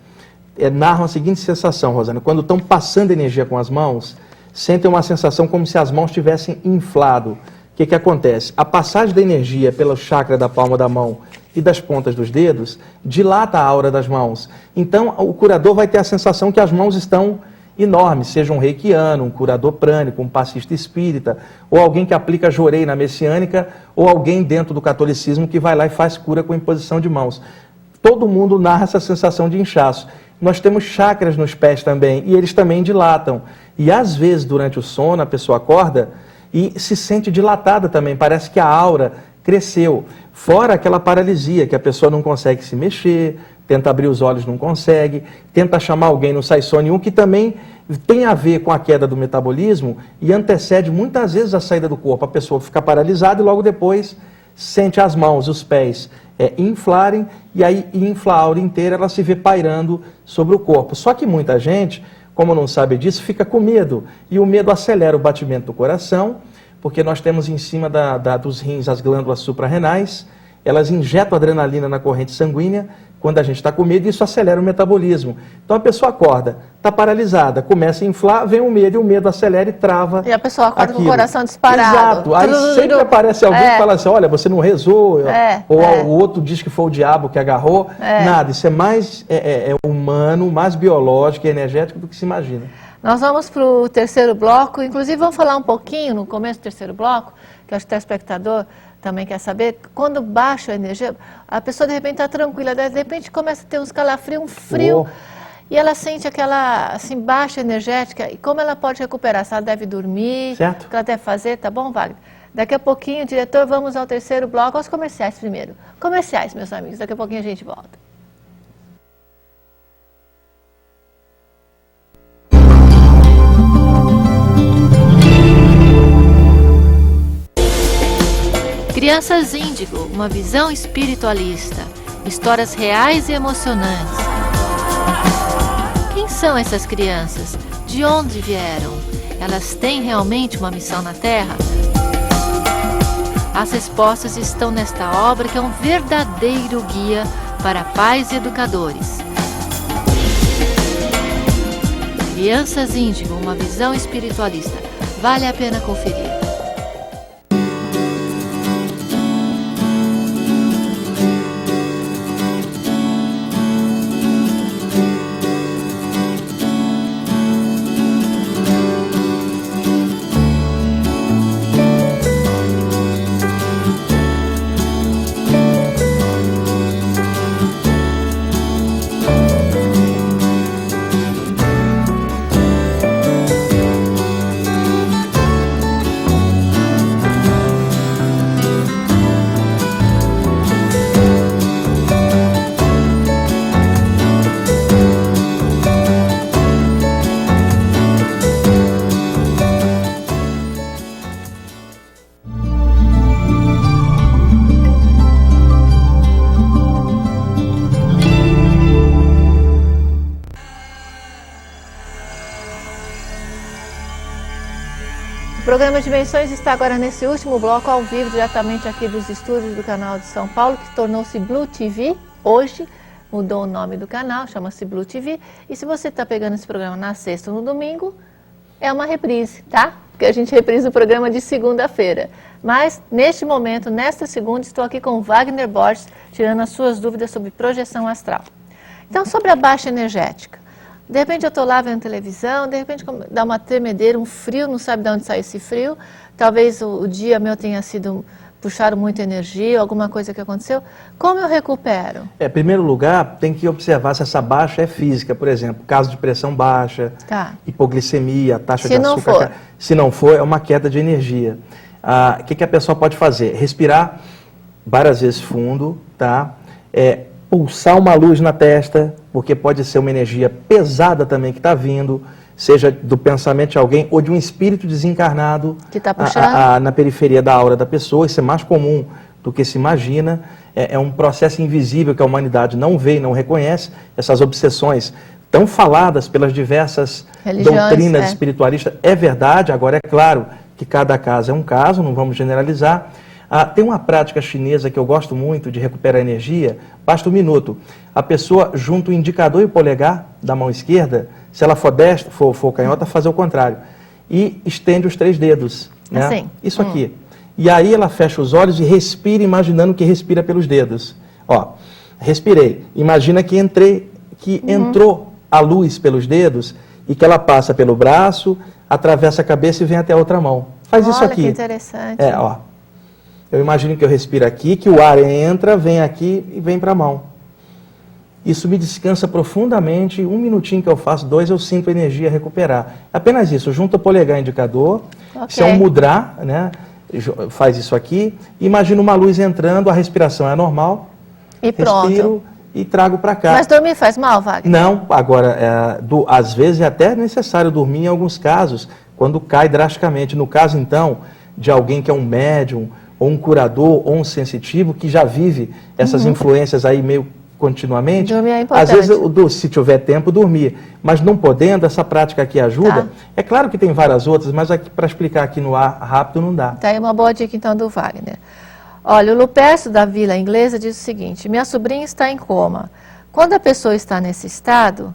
é, narram a seguinte sensação, Rosana. Quando estão passando energia com as mãos, sentem uma sensação como se as mãos tivessem inflado. O que, que acontece? A passagem da energia pelo chakra da palma da mão e das pontas dos dedos dilata a aura das mãos. Então, o curador vai ter a sensação que as mãos estão enormes, seja um reikiano, um curador prânico, um passista espírita, ou alguém que aplica jorei na messiânica, ou alguém dentro do catolicismo que vai lá e faz cura com imposição de mãos. Todo mundo narra essa sensação de inchaço. Nós temos chakras nos pés também, e eles também dilatam. E às vezes, durante o sono, a pessoa acorda e se sente dilatada também, parece que a aura cresceu. Fora aquela paralisia, que a pessoa não consegue se mexer, tenta abrir os olhos, não consegue, tenta chamar alguém, não sai som nenhum, que também tem a ver com a queda do metabolismo e antecede muitas vezes a saída do corpo. A pessoa fica paralisada e logo depois sente as mãos, os pés é, inflarem e aí infla a aura inteira, ela se vê pairando sobre o corpo. Só que muita gente, como não sabe disso, fica com medo. E o medo acelera o batimento do coração, porque nós temos em cima da- da- dos rins as glândulas suprarrenais, elas injetam adrenalina na corrente sanguínea quando a gente está com medo isso acelera o metabolismo. Então a pessoa acorda, está paralisada, começa a inflar, vem o medo e o medo acelera e trava. E a pessoa acorda com o aquilo. coração disparado. Exato. Aí sempre aparece alguém É. que fala assim: olha, você não rezou, É, ou é. o outro diz que foi o diabo que agarrou. É. Nada, isso é mais é, é- humano, mais biológico e energético do que se imagina. Nós vamos para o terceiro bloco, inclusive vamos falar um pouquinho no começo do terceiro bloco, que acho que o telespectador também quer saber, quando baixa a energia, a pessoa de repente está tranquila, de repente começa a ter uns calafrios, um frio, Oh. e ela sente aquela assim, baixa energética, e como ela pode recuperar? Se ela deve dormir, Certo. o que ela deve fazer, tá bom, Wagner? Daqui a pouquinho, diretor, vamos ao terceiro bloco, aos comerciais primeiro. Comerciais, meus amigos, daqui a pouquinho a gente volta. Crianças Índigo, uma visão espiritualista, histórias reais e emocionantes. Quem são essas crianças? De onde vieram? Elas têm realmente uma missão na Terra? As respostas estão nesta obra que é um verdadeiro guia para pais e educadores. Crianças Índigo, uma visão espiritualista. Vale a pena conferir. Programa Dimensões está agora nesse último bloco ao vivo, diretamente aqui dos estúdios do canal de São Paulo, que tornou-se Blue TV. Hoje mudou o nome do canal, chama-se Blue TV. E se você está pegando esse programa na sexta ou no domingo, é uma reprise, tá? Porque a gente reprisa o programa de segunda-feira. Mas, neste momento, nesta segunda, estou aqui com Wagner Borges, tirando as suas dúvidas sobre projeção astral. Então, sobre a baixa energética. De repente eu estou lá vendo televisão, de repente dá uma tremedeira, um frio, não sabe de onde sai esse frio. Talvez o, o dia meu tenha sido, puxaram muita energia, alguma coisa que aconteceu. Como eu recupero? É, em primeiro lugar, tem que observar se essa baixa é física, por exemplo, caso de pressão baixa, Tá. hipoglicemia, taxa Se de não açúcar. for. ca- Se não for, é uma queda de energia. Ah, O que, que a pessoa pode fazer? Respirar várias vezes fundo, tá? É, pulsar uma luz na testa, porque pode ser uma energia pesada também que está vindo. seja do pensamento de alguém ou de um espírito desencarnado Que tá a- a- na periferia da aura da pessoa. Isso é mais comum do que se imagina. É, é um processo invisível que a humanidade não vê e não reconhece. Essas obsessões tão faladas pelas diversas Religiões, doutrinas é. espiritualistas é verdade. Agora, é claro que cada caso é um caso, não vamos generalizar. Ah, tem uma prática chinesa que eu gosto muito de recuperar energia. Basta um minuto. A pessoa junta o indicador e o polegar da mão esquerda, se ela for destra, for, for canhota, fazer o contrário. E estende os três dedos. Né? Assim. Isso aqui. E aí ela fecha os olhos e respira, imaginando que respira pelos dedos. Ó, respirei. Imagina que entrei, que entrou a luz pelos dedos e que ela passa pelo braço, atravessa a cabeça e vem até a outra mão. Faz isso Olha aqui. que interessante. É, ó. Eu imagino que eu respiro aqui, que o ar entra, vem aqui e vem para a mão. Isso me descansa profundamente. Um minutinho que eu faço, dois, eu sinto a energia recuperar. Apenas isso. Junta o polegar indicador. Ok. Isso é um mudra, né? Faz isso aqui. Imagina uma luz entrando, a respiração é normal. E pronto. Respiro e trago para cá. Mas dormir faz mal, Wagner? Não, agora, é, do- às vezes é até necessário dormir em alguns casos, quando cai drasticamente. No caso, então, de alguém que é um médium, ou um curador, ou um sensitivo, que já vive essas influências aí meio continuamente. Uhum. Dormir é Às importante. vezes, o do- se tiver tempo, dormir. Mas não podendo, essa prática aqui ajuda. Tá. É claro que tem várias outras, mas para explicar aqui no ar rápido não dá. Tá aí uma boa dica então do Wagner. Olha, o Lupercio da Vila Inglesa diz o seguinte: minha sobrinha está em coma. Quando a pessoa está nesse estado,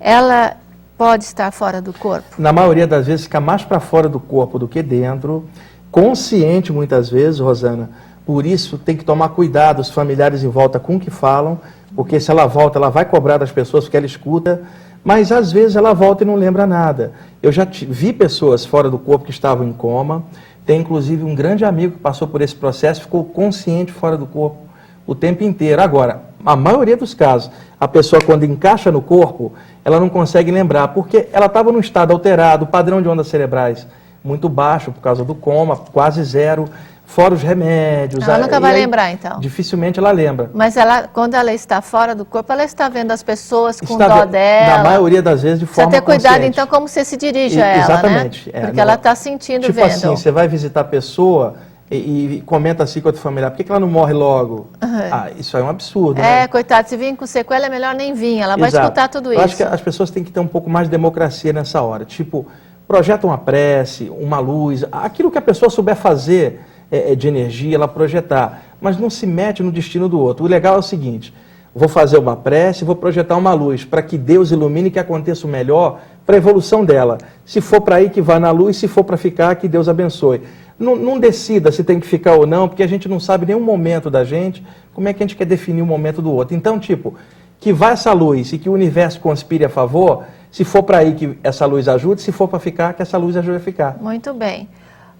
ela pode estar fora do corpo. na maioria das vezes, fica mais para fora do corpo do que dentro, consciente muitas vezes, Rosana. Por isso, tem que tomar cuidado os familiares em volta com o que falam, porque se ela volta, ela vai cobrar das pessoas porque ela escuta, mas às vezes ela volta e não lembra nada. Eu já vi pessoas fora do corpo que estavam em coma, tem inclusive um grande amigo que passou por esse processo, ficou consciente fora do corpo o tempo inteiro. Agora, a maioria dos casos, a pessoa quando encaixa no corpo, ela não consegue lembrar, porque ela estava num estado alterado, o padrão de ondas cerebrais muito baixo por causa do coma, quase zero, fora os remédios. Ela nunca vai aí, lembrar, então. Dificilmente ela lembra. Mas ela, quando ela está fora do corpo, ela está vendo as pessoas com Está dó dela. Na maioria das vezes de forma ter cuidado, consciente. então, como você se dirige E- a ela, Exatamente. né? é, Porque não- ela está sentindo, tipo vendo. assim, você vai visitar a pessoa e, e comenta assim com a tua familiar, por que, que ela não morre logo? Ah, isso é um absurdo, né? É, coitado, se vir com sequela, é melhor nem vir. Ela vai Exato. escutar tudo Eu isso. acho que as pessoas têm que ter um pouco mais de democracia nessa hora. Tipo, projeta uma prece, uma luz, aquilo que a pessoa souber fazer é, é, de energia, ela projetar. Mas não se mete no destino do outro. O legal é o seguinte: vou fazer uma prece, vou projetar uma luz para que Deus ilumine que aconteça o melhor para a evolução dela. Se for para ir, que vá na luz, se for para ficar, que Deus abençoe. Não, não decida se tem que ficar ou não, porque a gente não sabe nenhum momento da gente, como é que a gente quer definir o momento do outro. Então, tipo, que vá essa luz e que o universo conspire a favor, se for para ir que essa luz ajude, se for para ficar, que essa luz ajude a ficar. Muito bem.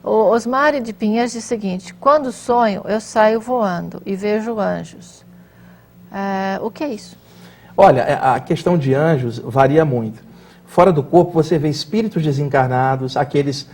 O Osmari de Pinheiros diz o seguinte: quando sonho, eu saio voando e vejo anjos. É, o que é isso? Olha, é, a questão de anjos varia muito. Fora do corpo você vê espíritos desencarnados, aqueles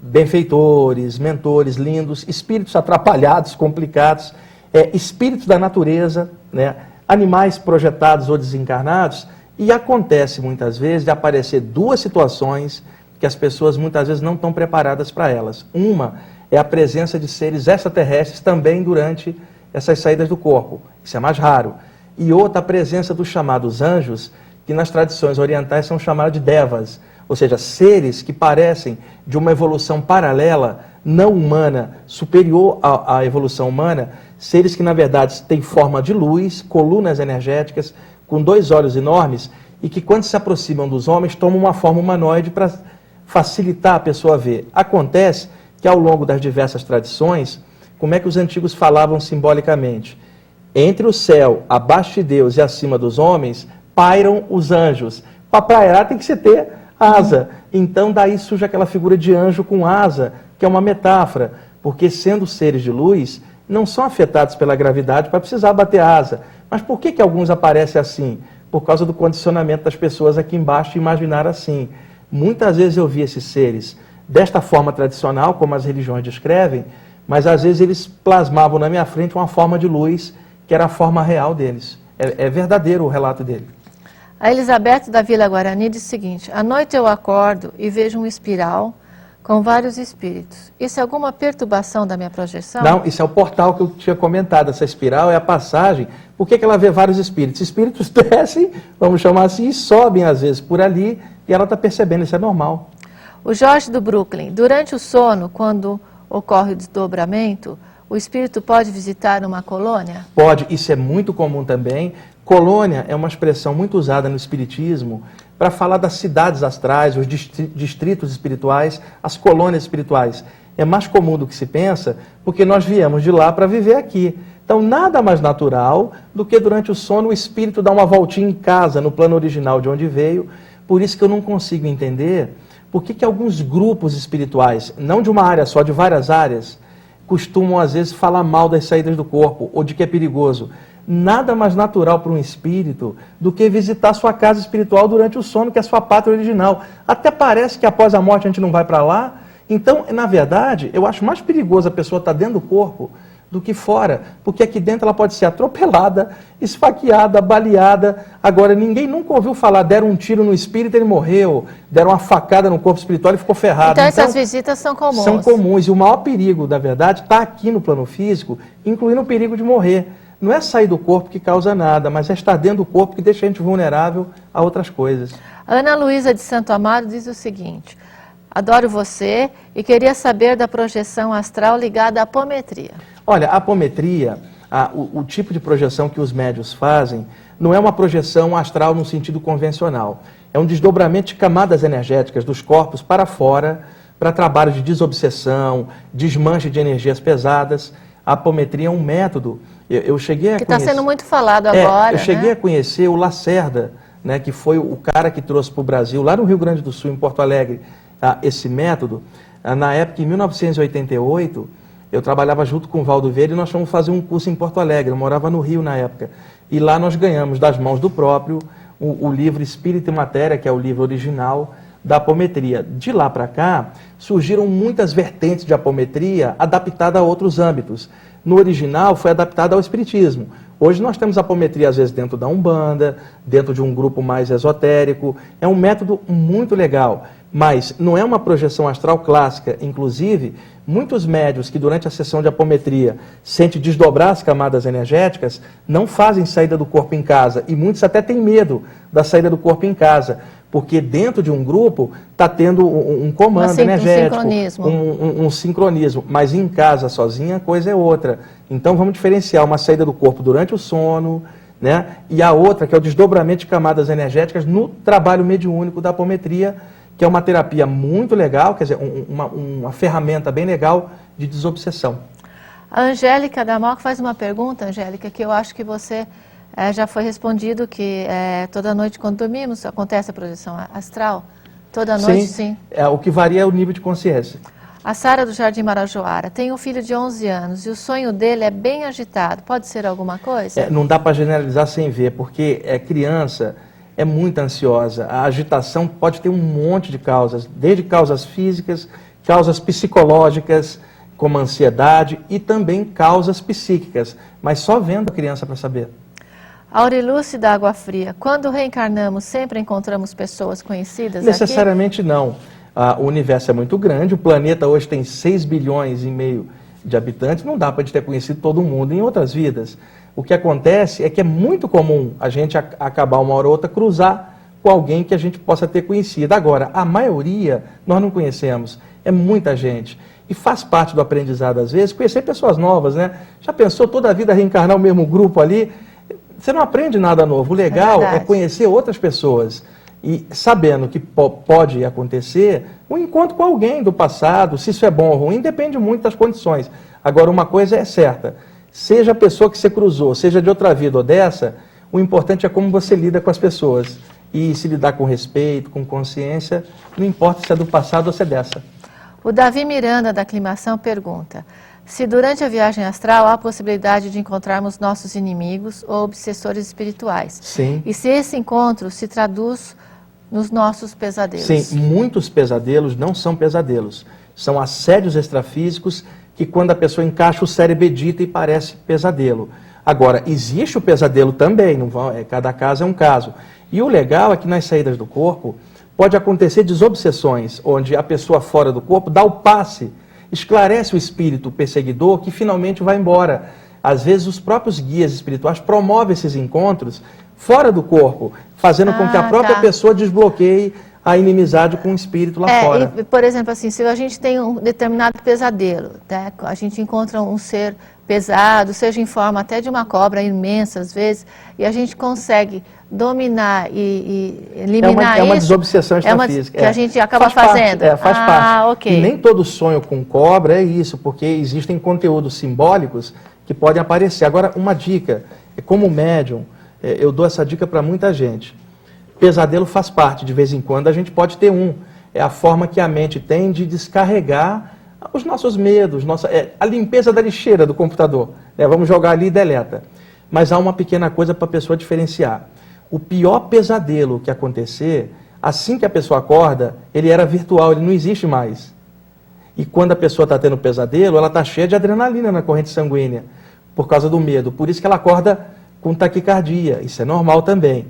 benfeitores, mentores lindos, espíritos atrapalhados, complicados, é, espíritos da natureza, né, animais projetados ou desencarnados, e acontece muitas vezes de aparecer duas situações que as pessoas muitas vezes não estão preparadas para elas. Uma é a presença de seres extraterrestres também durante essas saídas do corpo. Isso é mais raro. E outra, a presença dos chamados anjos, que nas tradições orientais são chamados de devas, ou seja, seres que parecem de uma evolução paralela, não humana, superior à, à evolução humana, seres que na verdade têm forma de luz, colunas energéticas, com dois olhos enormes e que quando se aproximam dos homens tomam uma forma humanoide para facilitar a pessoa a ver. Acontece que ao longo das diversas tradições, como é que os antigos falavam simbolicamente? Entre o céu, abaixo de Deus e acima dos homens, pairam os anjos. Para pairar tem que se ter asa. Então daí surge aquela figura de anjo com asa, que é uma metáfora, porque sendo seres de luz, não são afetados pela gravidade para precisar bater asa. Mas por que, que alguns aparecem assim? Por causa do condicionamento das pessoas aqui embaixo imaginar assim. Muitas vezes eu vi esses seres desta forma tradicional, como as religiões descrevem, mas às vezes eles plasmavam na minha frente uma forma de luz que era a forma real deles. É, é verdadeiro o relato dele. A Elizabeth da Vila Guarani diz o seguinte: à noite eu acordo e vejo um espiral com vários espíritos. Isso é alguma perturbação da minha projeção? Não, isso é o portal que eu tinha comentado. Essa espiral é a passagem. Por que, que ela vê vários espíritos? Espíritos *laughs* descem, vamos chamar assim, e sobem às vezes por ali e ela está percebendo, isso é normal. O Jorge do Brooklyn, durante o sono, quando ocorre o desdobramento, o espírito pode visitar uma colônia? Pode, isso é muito comum também. Colônia é uma expressão muito usada no Espiritismo para falar das cidades astrais, os distritos espirituais, as colônias espirituais. É mais comum do que se pensa, porque nós viemos de lá para viver aqui. Então, nada mais natural do que durante o sono o espírito dar uma voltinha em casa, no plano original de onde veio. Por isso que eu não consigo entender por que, que alguns grupos espirituais, não de uma área só, de várias áreas, costumam às vezes falar mal das saídas do corpo ou de que é perigoso nada mais natural para um espírito do que visitar sua casa espiritual durante o sono, que é a sua pátria original. Até parece que após a morte a gente não vai para lá. Então, na verdade, eu acho mais perigoso a pessoa estar tá dentro do corpo do que fora, porque aqui dentro ela pode ser atropelada, esfaqueada, baleada. Agora, ninguém nunca ouviu falar, deram um tiro no espírito e ele morreu, deram uma facada no corpo espiritual e ficou ferrado. Então, então, essas visitas são comuns. São comuns, e o maior perigo, na verdade, está aqui no plano físico, incluindo o perigo de morrer não é sair do corpo que causa nada, mas é estar dentro do corpo que deixa a gente vulnerável a outras coisas. Ana Luísa de Santo Amaro diz o seguinte: Adoro você e queria saber da projeção astral ligada à apometria. Olha, a apometria, a, o, o tipo de projeção que os médios fazem, não é uma projeção astral no sentido convencional. É um desdobramento de camadas energéticas dos corpos para fora, para trabalho de desobsessão, desmanche de energias pesadas. A apometria é um método eu, eu cheguei a que está conhecer... sendo muito falado é, agora. Eu cheguei né? a conhecer o Lacerda, né, que foi o cara que trouxe para o Brasil, lá no Rio Grande do Sul, em Porto Alegre, ah, esse método. Ah, na época, em 1988, eu trabalhava junto com o Valdo Verde e nós fomos fazer um curso em Porto Alegre. Eu morava no Rio na época. E lá nós ganhamos das mãos do próprio o, o livro Espírito e Matéria, que é o livro original da apometria. De lá para cá, surgiram muitas vertentes de apometria adaptada a outros âmbitos no original foi adaptada ao espiritismo. Hoje nós temos apometria às vezes dentro da Umbanda, dentro de um grupo mais esotérico. É um método muito legal, mas não é uma projeção astral clássica. Inclusive, muitos médios que durante a sessão de apometria sentem desdobrar as camadas energéticas não fazem saída do corpo em casa e muitos até têm medo da saída do corpo em casa, porque dentro de um grupo está tendo um, um comando assim, energético, um sincronismo. Um, um, um, sincronismo, mas em casa sozinha a coisa é outra. Então vamos diferenciar uma saída do corpo durante o sono, né? E a outra que é o desdobramento de camadas energéticas no trabalho mediúnico da apometria, que é uma terapia muito legal, quer dizer, uma, uma ferramenta bem legal de desobsessão. A Angélica da Moca faz uma pergunta, Angélica, que eu acho que você é, já foi respondido que é, toda noite quando dormimos acontece a projeção astral? Toda noite, sim. sim. É, o que varia é o nível de consciência. A Sara do Jardim Marajoara tem um filho de 11 anos e o sonho dele é bem agitado. Pode ser alguma coisa? É, não dá para generalizar sem ver, porque é criança é muito ansiosa. A agitação pode ter um monte de causas, desde causas físicas, causas psicológicas, como ansiedade, e também causas psíquicas. Mas só vendo a criança para saber. Auriluce da Água Fria, quando reencarnamos, sempre encontramos pessoas conhecidas Necessariamente aqui? não. Ah, o universo é muito grande, o planeta hoje tem 6 bilhões e meio de habitantes, não dá para a gente ter conhecido todo mundo em outras vidas. O que acontece é que é muito comum a gente acabar uma hora ou outra cruzar com alguém que a gente possa ter conhecido. Agora, a maioria nós não conhecemos, é muita gente. E faz parte do aprendizado, às vezes, conhecer pessoas novas, né? Já pensou toda a vida reencarnar o mesmo grupo ali? Você não aprende nada novo. O legal é, é conhecer outras pessoas. E sabendo que pode acontecer, um encontro com alguém do passado, se isso é bom ou ruim, depende muito das condições. Agora, uma coisa é certa: seja a pessoa que você cruzou, seja de outra vida ou dessa, o importante é como você lida com as pessoas. E se lidar com respeito, com consciência, não importa se é do passado ou se é dessa. O Davi Miranda, da Aclimação, pergunta: se durante a viagem astral há a possibilidade de encontrarmos nossos inimigos ou obsessores espirituais. Sim. E se esse encontro se traduz nos nossos pesadelos. Sim, muitos pesadelos não são pesadelos. São assédios extrafísicos que quando a pessoa encaixa o cérebro edita e parece pesadelo. Agora, existe o pesadelo também, não vão, é, cada caso é um caso. E o legal é que nas saídas do corpo pode acontecer desobsessões, onde a pessoa fora do corpo dá o passe, esclarece o espírito perseguidor que finalmente vai embora. Às vezes os próprios guias espirituais promovem esses encontros fora do corpo, fazendo ah, com que a ah, própria tá. pessoa desbloqueie a inimizade com o espírito lá é, fora. E, por exemplo, assim, se a gente tem um determinado pesadelo, né, a gente encontra um ser pesado, seja em forma até de uma cobra imensa às vezes, e a gente consegue dominar e, e eliminar é uma, isso. É uma desobsessão extrafísica. É que a é. gente acaba faz fazendo. Parte, é, faz ah, parte. Okay. E nem todo sonho com cobra é isso, porque existem conteúdos simbólicos que podem aparecer. Agora, uma dica, é como médium, é, eu dou essa dica para muita gente. Pesadelo faz parte, de vez em quando a gente pode ter um. É a forma que a mente tem de descarregar os nossos medos, nossa, é, a limpeza da lixeira do computador. Né? Vamos jogar ali e deleta. Mas há uma pequena coisa para a pessoa diferenciar. O pior pesadelo que acontecer, assim que a pessoa acorda, ele era virtual, ele não existe mais. E quando a pessoa está tendo pesadelo, ela está cheia de adrenalina na corrente sanguínea, por causa do medo. Por isso que ela acorda com taquicardia. Isso é normal também.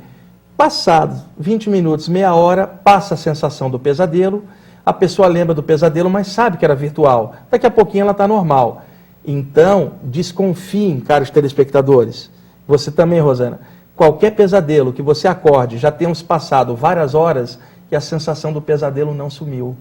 Passados 20 minutos, meia hora, passa a sensação do pesadelo, a pessoa lembra do pesadelo, mas sabe que era virtual. Daqui a pouquinho ela está normal. Então, desconfiem, caros telespectadores. Você também, Rosana. Qualquer pesadelo que você acorde, já temos passado várias horas e a sensação do pesadelo não sumiu.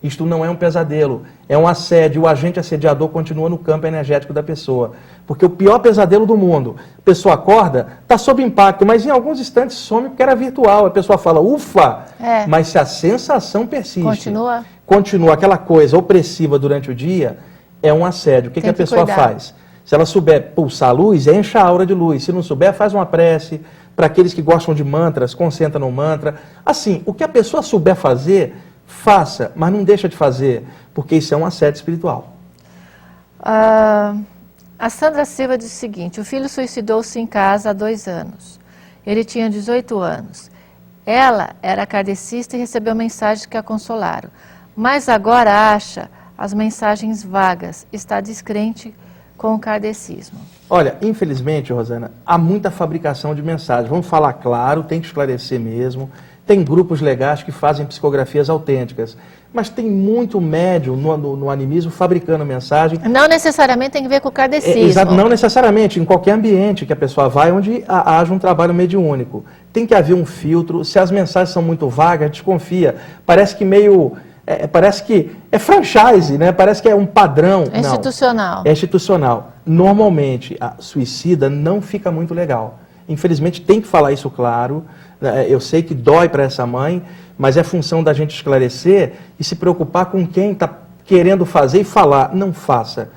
Isto não é um pesadelo, é um assédio. O agente assediador continua no campo energético da pessoa. Porque o pior pesadelo do mundo, a pessoa acorda, está sob impacto, mas em alguns instantes some porque era virtual. A pessoa fala, ufa! É. Mas se a sensação persiste, continua. continua aquela coisa opressiva durante o dia, é um assédio. O que, que a pessoa cuidar. faz? Se ela souber pulsar a luz, enche a aura de luz. Se não souber, faz uma prece. Para aqueles que gostam de mantras, concentra no mantra. Assim, o que a pessoa souber fazer faça, mas não deixa de fazer, porque isso é um assédio espiritual. Uh, a Sandra Silva diz o seguinte: o filho suicidou-se em casa há dois anos. Ele tinha 18 anos. Ela era kardecista e recebeu mensagens que a consolaram, mas agora acha as mensagens vagas, está descrente com o kardecismo. Olha, infelizmente, Rosana, há muita fabricação de mensagens. Vamos falar claro, tem que esclarecer mesmo. Tem grupos legais que fazem psicografias autênticas, mas tem muito médium no, no, no animismo fabricando mensagem. Não necessariamente tem que ver com o kardecismo. É, não necessariamente, em qualquer ambiente que a pessoa vai, onde haja um trabalho mediúnico. Tem que haver um filtro. Se as mensagens são muito vagas, desconfia. Parece que meio é, parece que é franchise, né? Parece que é um padrão. É institucional. Não, é institucional. Normalmente, a suicida não fica muito legal. Infelizmente, tem que falar isso claro. Né, eu sei que dói para essa mãe, mas é função da gente esclarecer e se preocupar com quem está querendo fazer e falar. Não faça.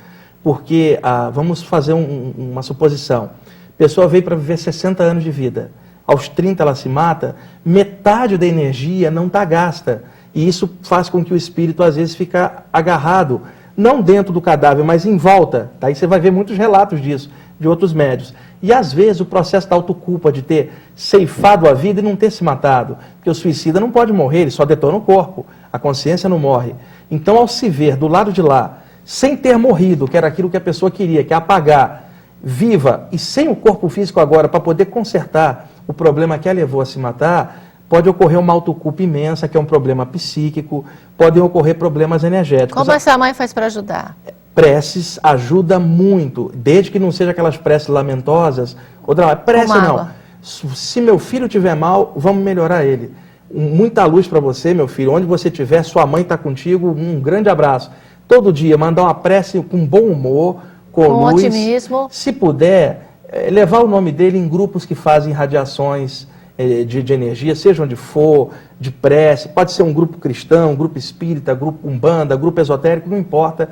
Porque, ah, vamos fazer um, uma suposição. A pessoa veio para viver 60 anos de vida. Aos 30 ela se mata, metade da energia não está gasta. E isso faz com que o espírito, às vezes, fique agarrado, não dentro do cadáver, mas em volta. Daí você vai ver muitos relatos disso, de outros médios. E às vezes o processo da autoculpa de ter ceifado a vida e não ter se matado. Porque o suicida não pode morrer, ele só detona o corpo. A consciência não morre. Então, ao se ver do lado de lá, sem ter morrido, que era aquilo que a pessoa queria, que é apagar, viva e sem o corpo físico agora, para poder consertar o problema que a levou a se matar, pode ocorrer uma autoculpa imensa, que é um problema psíquico, podem ocorrer problemas energéticos. Como essa mãe faz para ajudar? preces ajuda muito, desde que não seja aquelas preces lamentosas. Outra, prece não. Se meu filho tiver mal, vamos melhorar ele. Muita luz para você, meu filho. Onde você estiver, sua mãe está contigo. Um grande abraço. Todo dia, mandar uma prece com bom humor, com, com luz. otimismo. Se puder, eh, levar o nome dele em grupos que fazem radiações de, de, energia, seja onde for, de prece. Pode ser um grupo cristão, um grupo espírita, grupo umbanda, grupo esotérico, não importa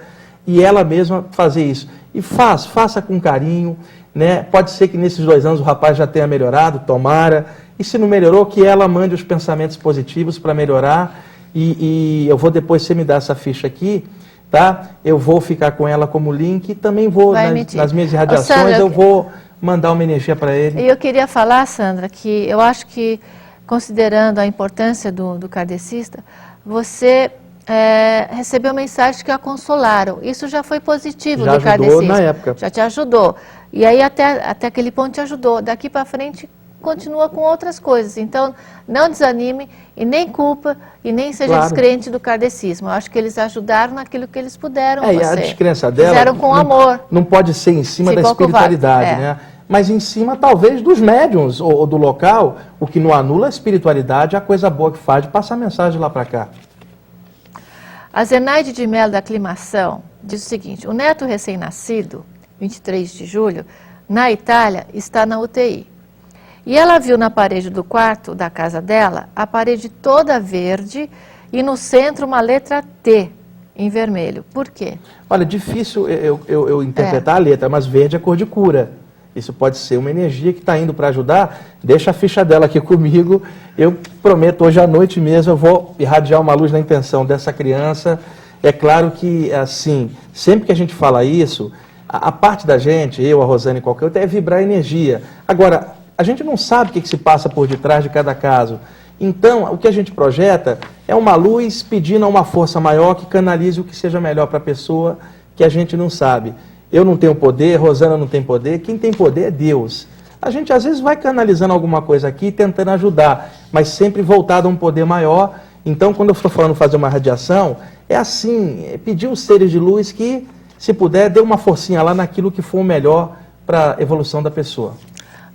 e ela mesma fazer isso. E faz, faça com carinho. Né? Pode ser que nesses dois anos o rapaz já tenha melhorado, tomara. E se não melhorou, que ela mande os pensamentos positivos para melhorar. E, e, eu vou depois, você me dar essa ficha aqui, tá? Eu vou ficar com ela como link e também vou, nas, nas, minhas irradiações, Sandra, eu vou mandar uma energia para ele. E eu queria falar, Sandra, que eu acho que, considerando a importância do, do kardecista, você é, recebeu mensagens que a consolaram. Isso já foi positivo Já do ajudou kardecismo. na época. Já te ajudou. E aí até, até aquele ponto te ajudou. Daqui para frente continua com outras coisas. Então, não desanime e nem culpa e nem seja Claro. descrente do kardecismo. Eu acho que eles ajudaram naquilo que eles puderam É, e a você. descrença dela. Fizeram com não, amor. Não pode ser em cima da espiritualidade, é. né? Mas em cima, talvez, dos médiums ou, ou do local, o que não anula a espiritualidade, é a coisa boa que faz de passar mensagem lá para cá. A Zenaide de Mello da Aclimação diz o seguinte: o neto recém-nascido, 23 de julho, na Itália, está na UTI. E ela viu na parede do quarto da casa dela a parede toda verde e no centro uma letra T em vermelho. Por quê? Olha, difícil eu, eu, eu interpretar É. a letra, mas verde é cor de cura. Isso pode ser uma energia que está indo para ajudar. Deixa a ficha dela aqui *laughs* comigo. Eu prometo, hoje à noite mesmo, eu vou irradiar uma luz na intenção dessa criança. É claro que, assim, sempre que a gente fala isso, a, a parte da gente, eu, a Rosane e qualquer outra, é vibrar energia. Agora, a gente não sabe o que, que se passa por detrás de cada caso. Então, o que a gente projeta é uma luz pedindo a uma força maior que canalize o que seja melhor para a pessoa que a gente não sabe. Eu não tenho poder, Rosana não tem poder, quem tem poder é Deus. A gente às vezes vai canalizando alguma coisa aqui, tentando ajudar, mas sempre voltado a um poder maior. Então, quando eu estou falando fazer uma radiação, é assim, é pedir os seres de luz que, se puder, dê uma forcinha lá naquilo que for o melhor para a evolução da pessoa.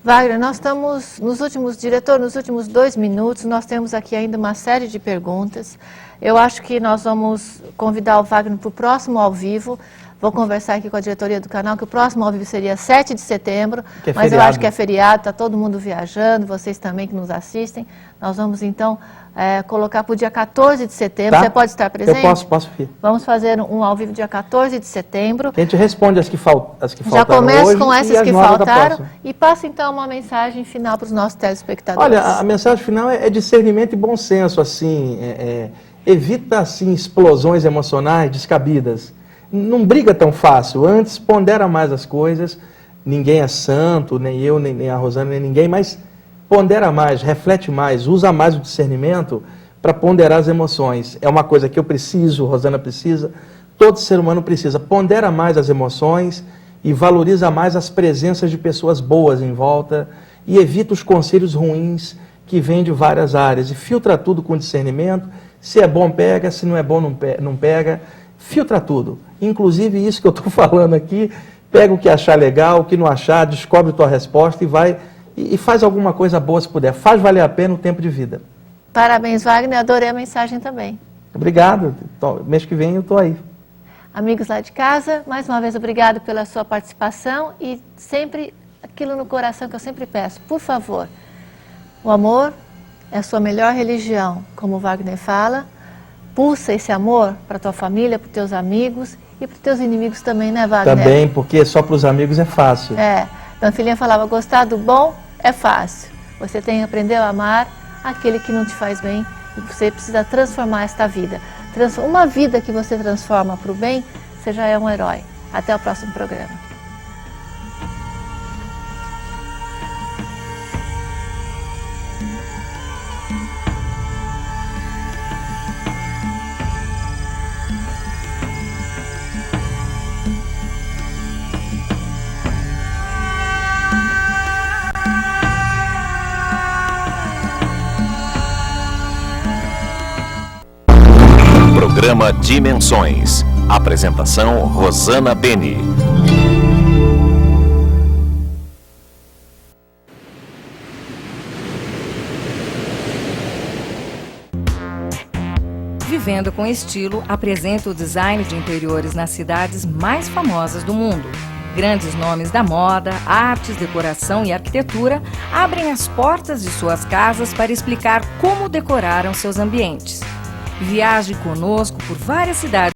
Wagner, nós estamos nos últimos, diretor, nos últimos dois minutos, nós temos aqui ainda uma série de perguntas. Eu acho que nós vamos convidar o Wagner para o próximo ao vivo. Vou conversar aqui com a diretoria do canal, que o próximo ao vivo seria 7 de setembro, é mas eu feriado. acho que é feriado, está todo mundo viajando, vocês também que nos assistem. Nós vamos então eh, colocar para o dia 14 de setembro. Tá? Você pode estar presente? Eu posso, posso vir. Vamos fazer um ao vivo dia 14 de setembro. A gente responde as que, fal as que Já faltaram começa hoje com essas as que faltaram e passa então uma mensagem final para os nossos telespectadores. Olha, a, a mensagem final é, é discernimento e bom senso, assim, é- é, evita, assim, explosões emocionais descabidas. Não briga tão fácil, antes pondera mais as coisas, ninguém é santo, nem eu, nem, nem a Rosana, nem ninguém, mas pondera mais, reflete mais, usa mais o discernimento para ponderar as emoções. É uma coisa que eu preciso, Rosana precisa, todo ser humano precisa. Pondera mais as emoções e valoriza mais as presenças de pessoas boas em volta e evita os conselhos ruins que vêm de várias áreas. E filtra tudo com discernimento. Se é bom, pega, se não é bom, não pe- não pega. Filtra tudo. Inclusive isso que eu estou *laughs* falando aqui, pega o que achar legal, o que não achar, descobre tua resposta e vai e, e faz alguma coisa boa se puder. Faz valer a pena o tempo de vida. Parabéns, Wagner. Adorei a mensagem também. Obrigado. Tô- mês que vem eu estou aí. Amigos lá de casa, mais uma vez obrigado pela sua participação e sempre aquilo no coração que eu sempre peço, por favor, o amor é a sua melhor religião, como Wagner fala. Pulsa esse amor para tua família, para teus amigos e para teus inimigos também, né, Wagner? Também, porque só para os amigos é fácil. É. Então a filhinha falava, gostar do bom é fácil. Você tem que aprender a amar aquele que não te faz bem e você precisa transformar esta vida. Uma vida que você transforma para o bem, você já é um herói. Até o próximo programa. Programa Dimensões. Apresentação Rosana Beni. Vivendo com Estilo apresenta o design de interiores nas cidades mais famosas do mundo. Grandes nomes da moda, artes, decoração e arquitetura abrem as portas de suas casas para explicar como decoraram seus ambientes. Viaje conosco por várias cidades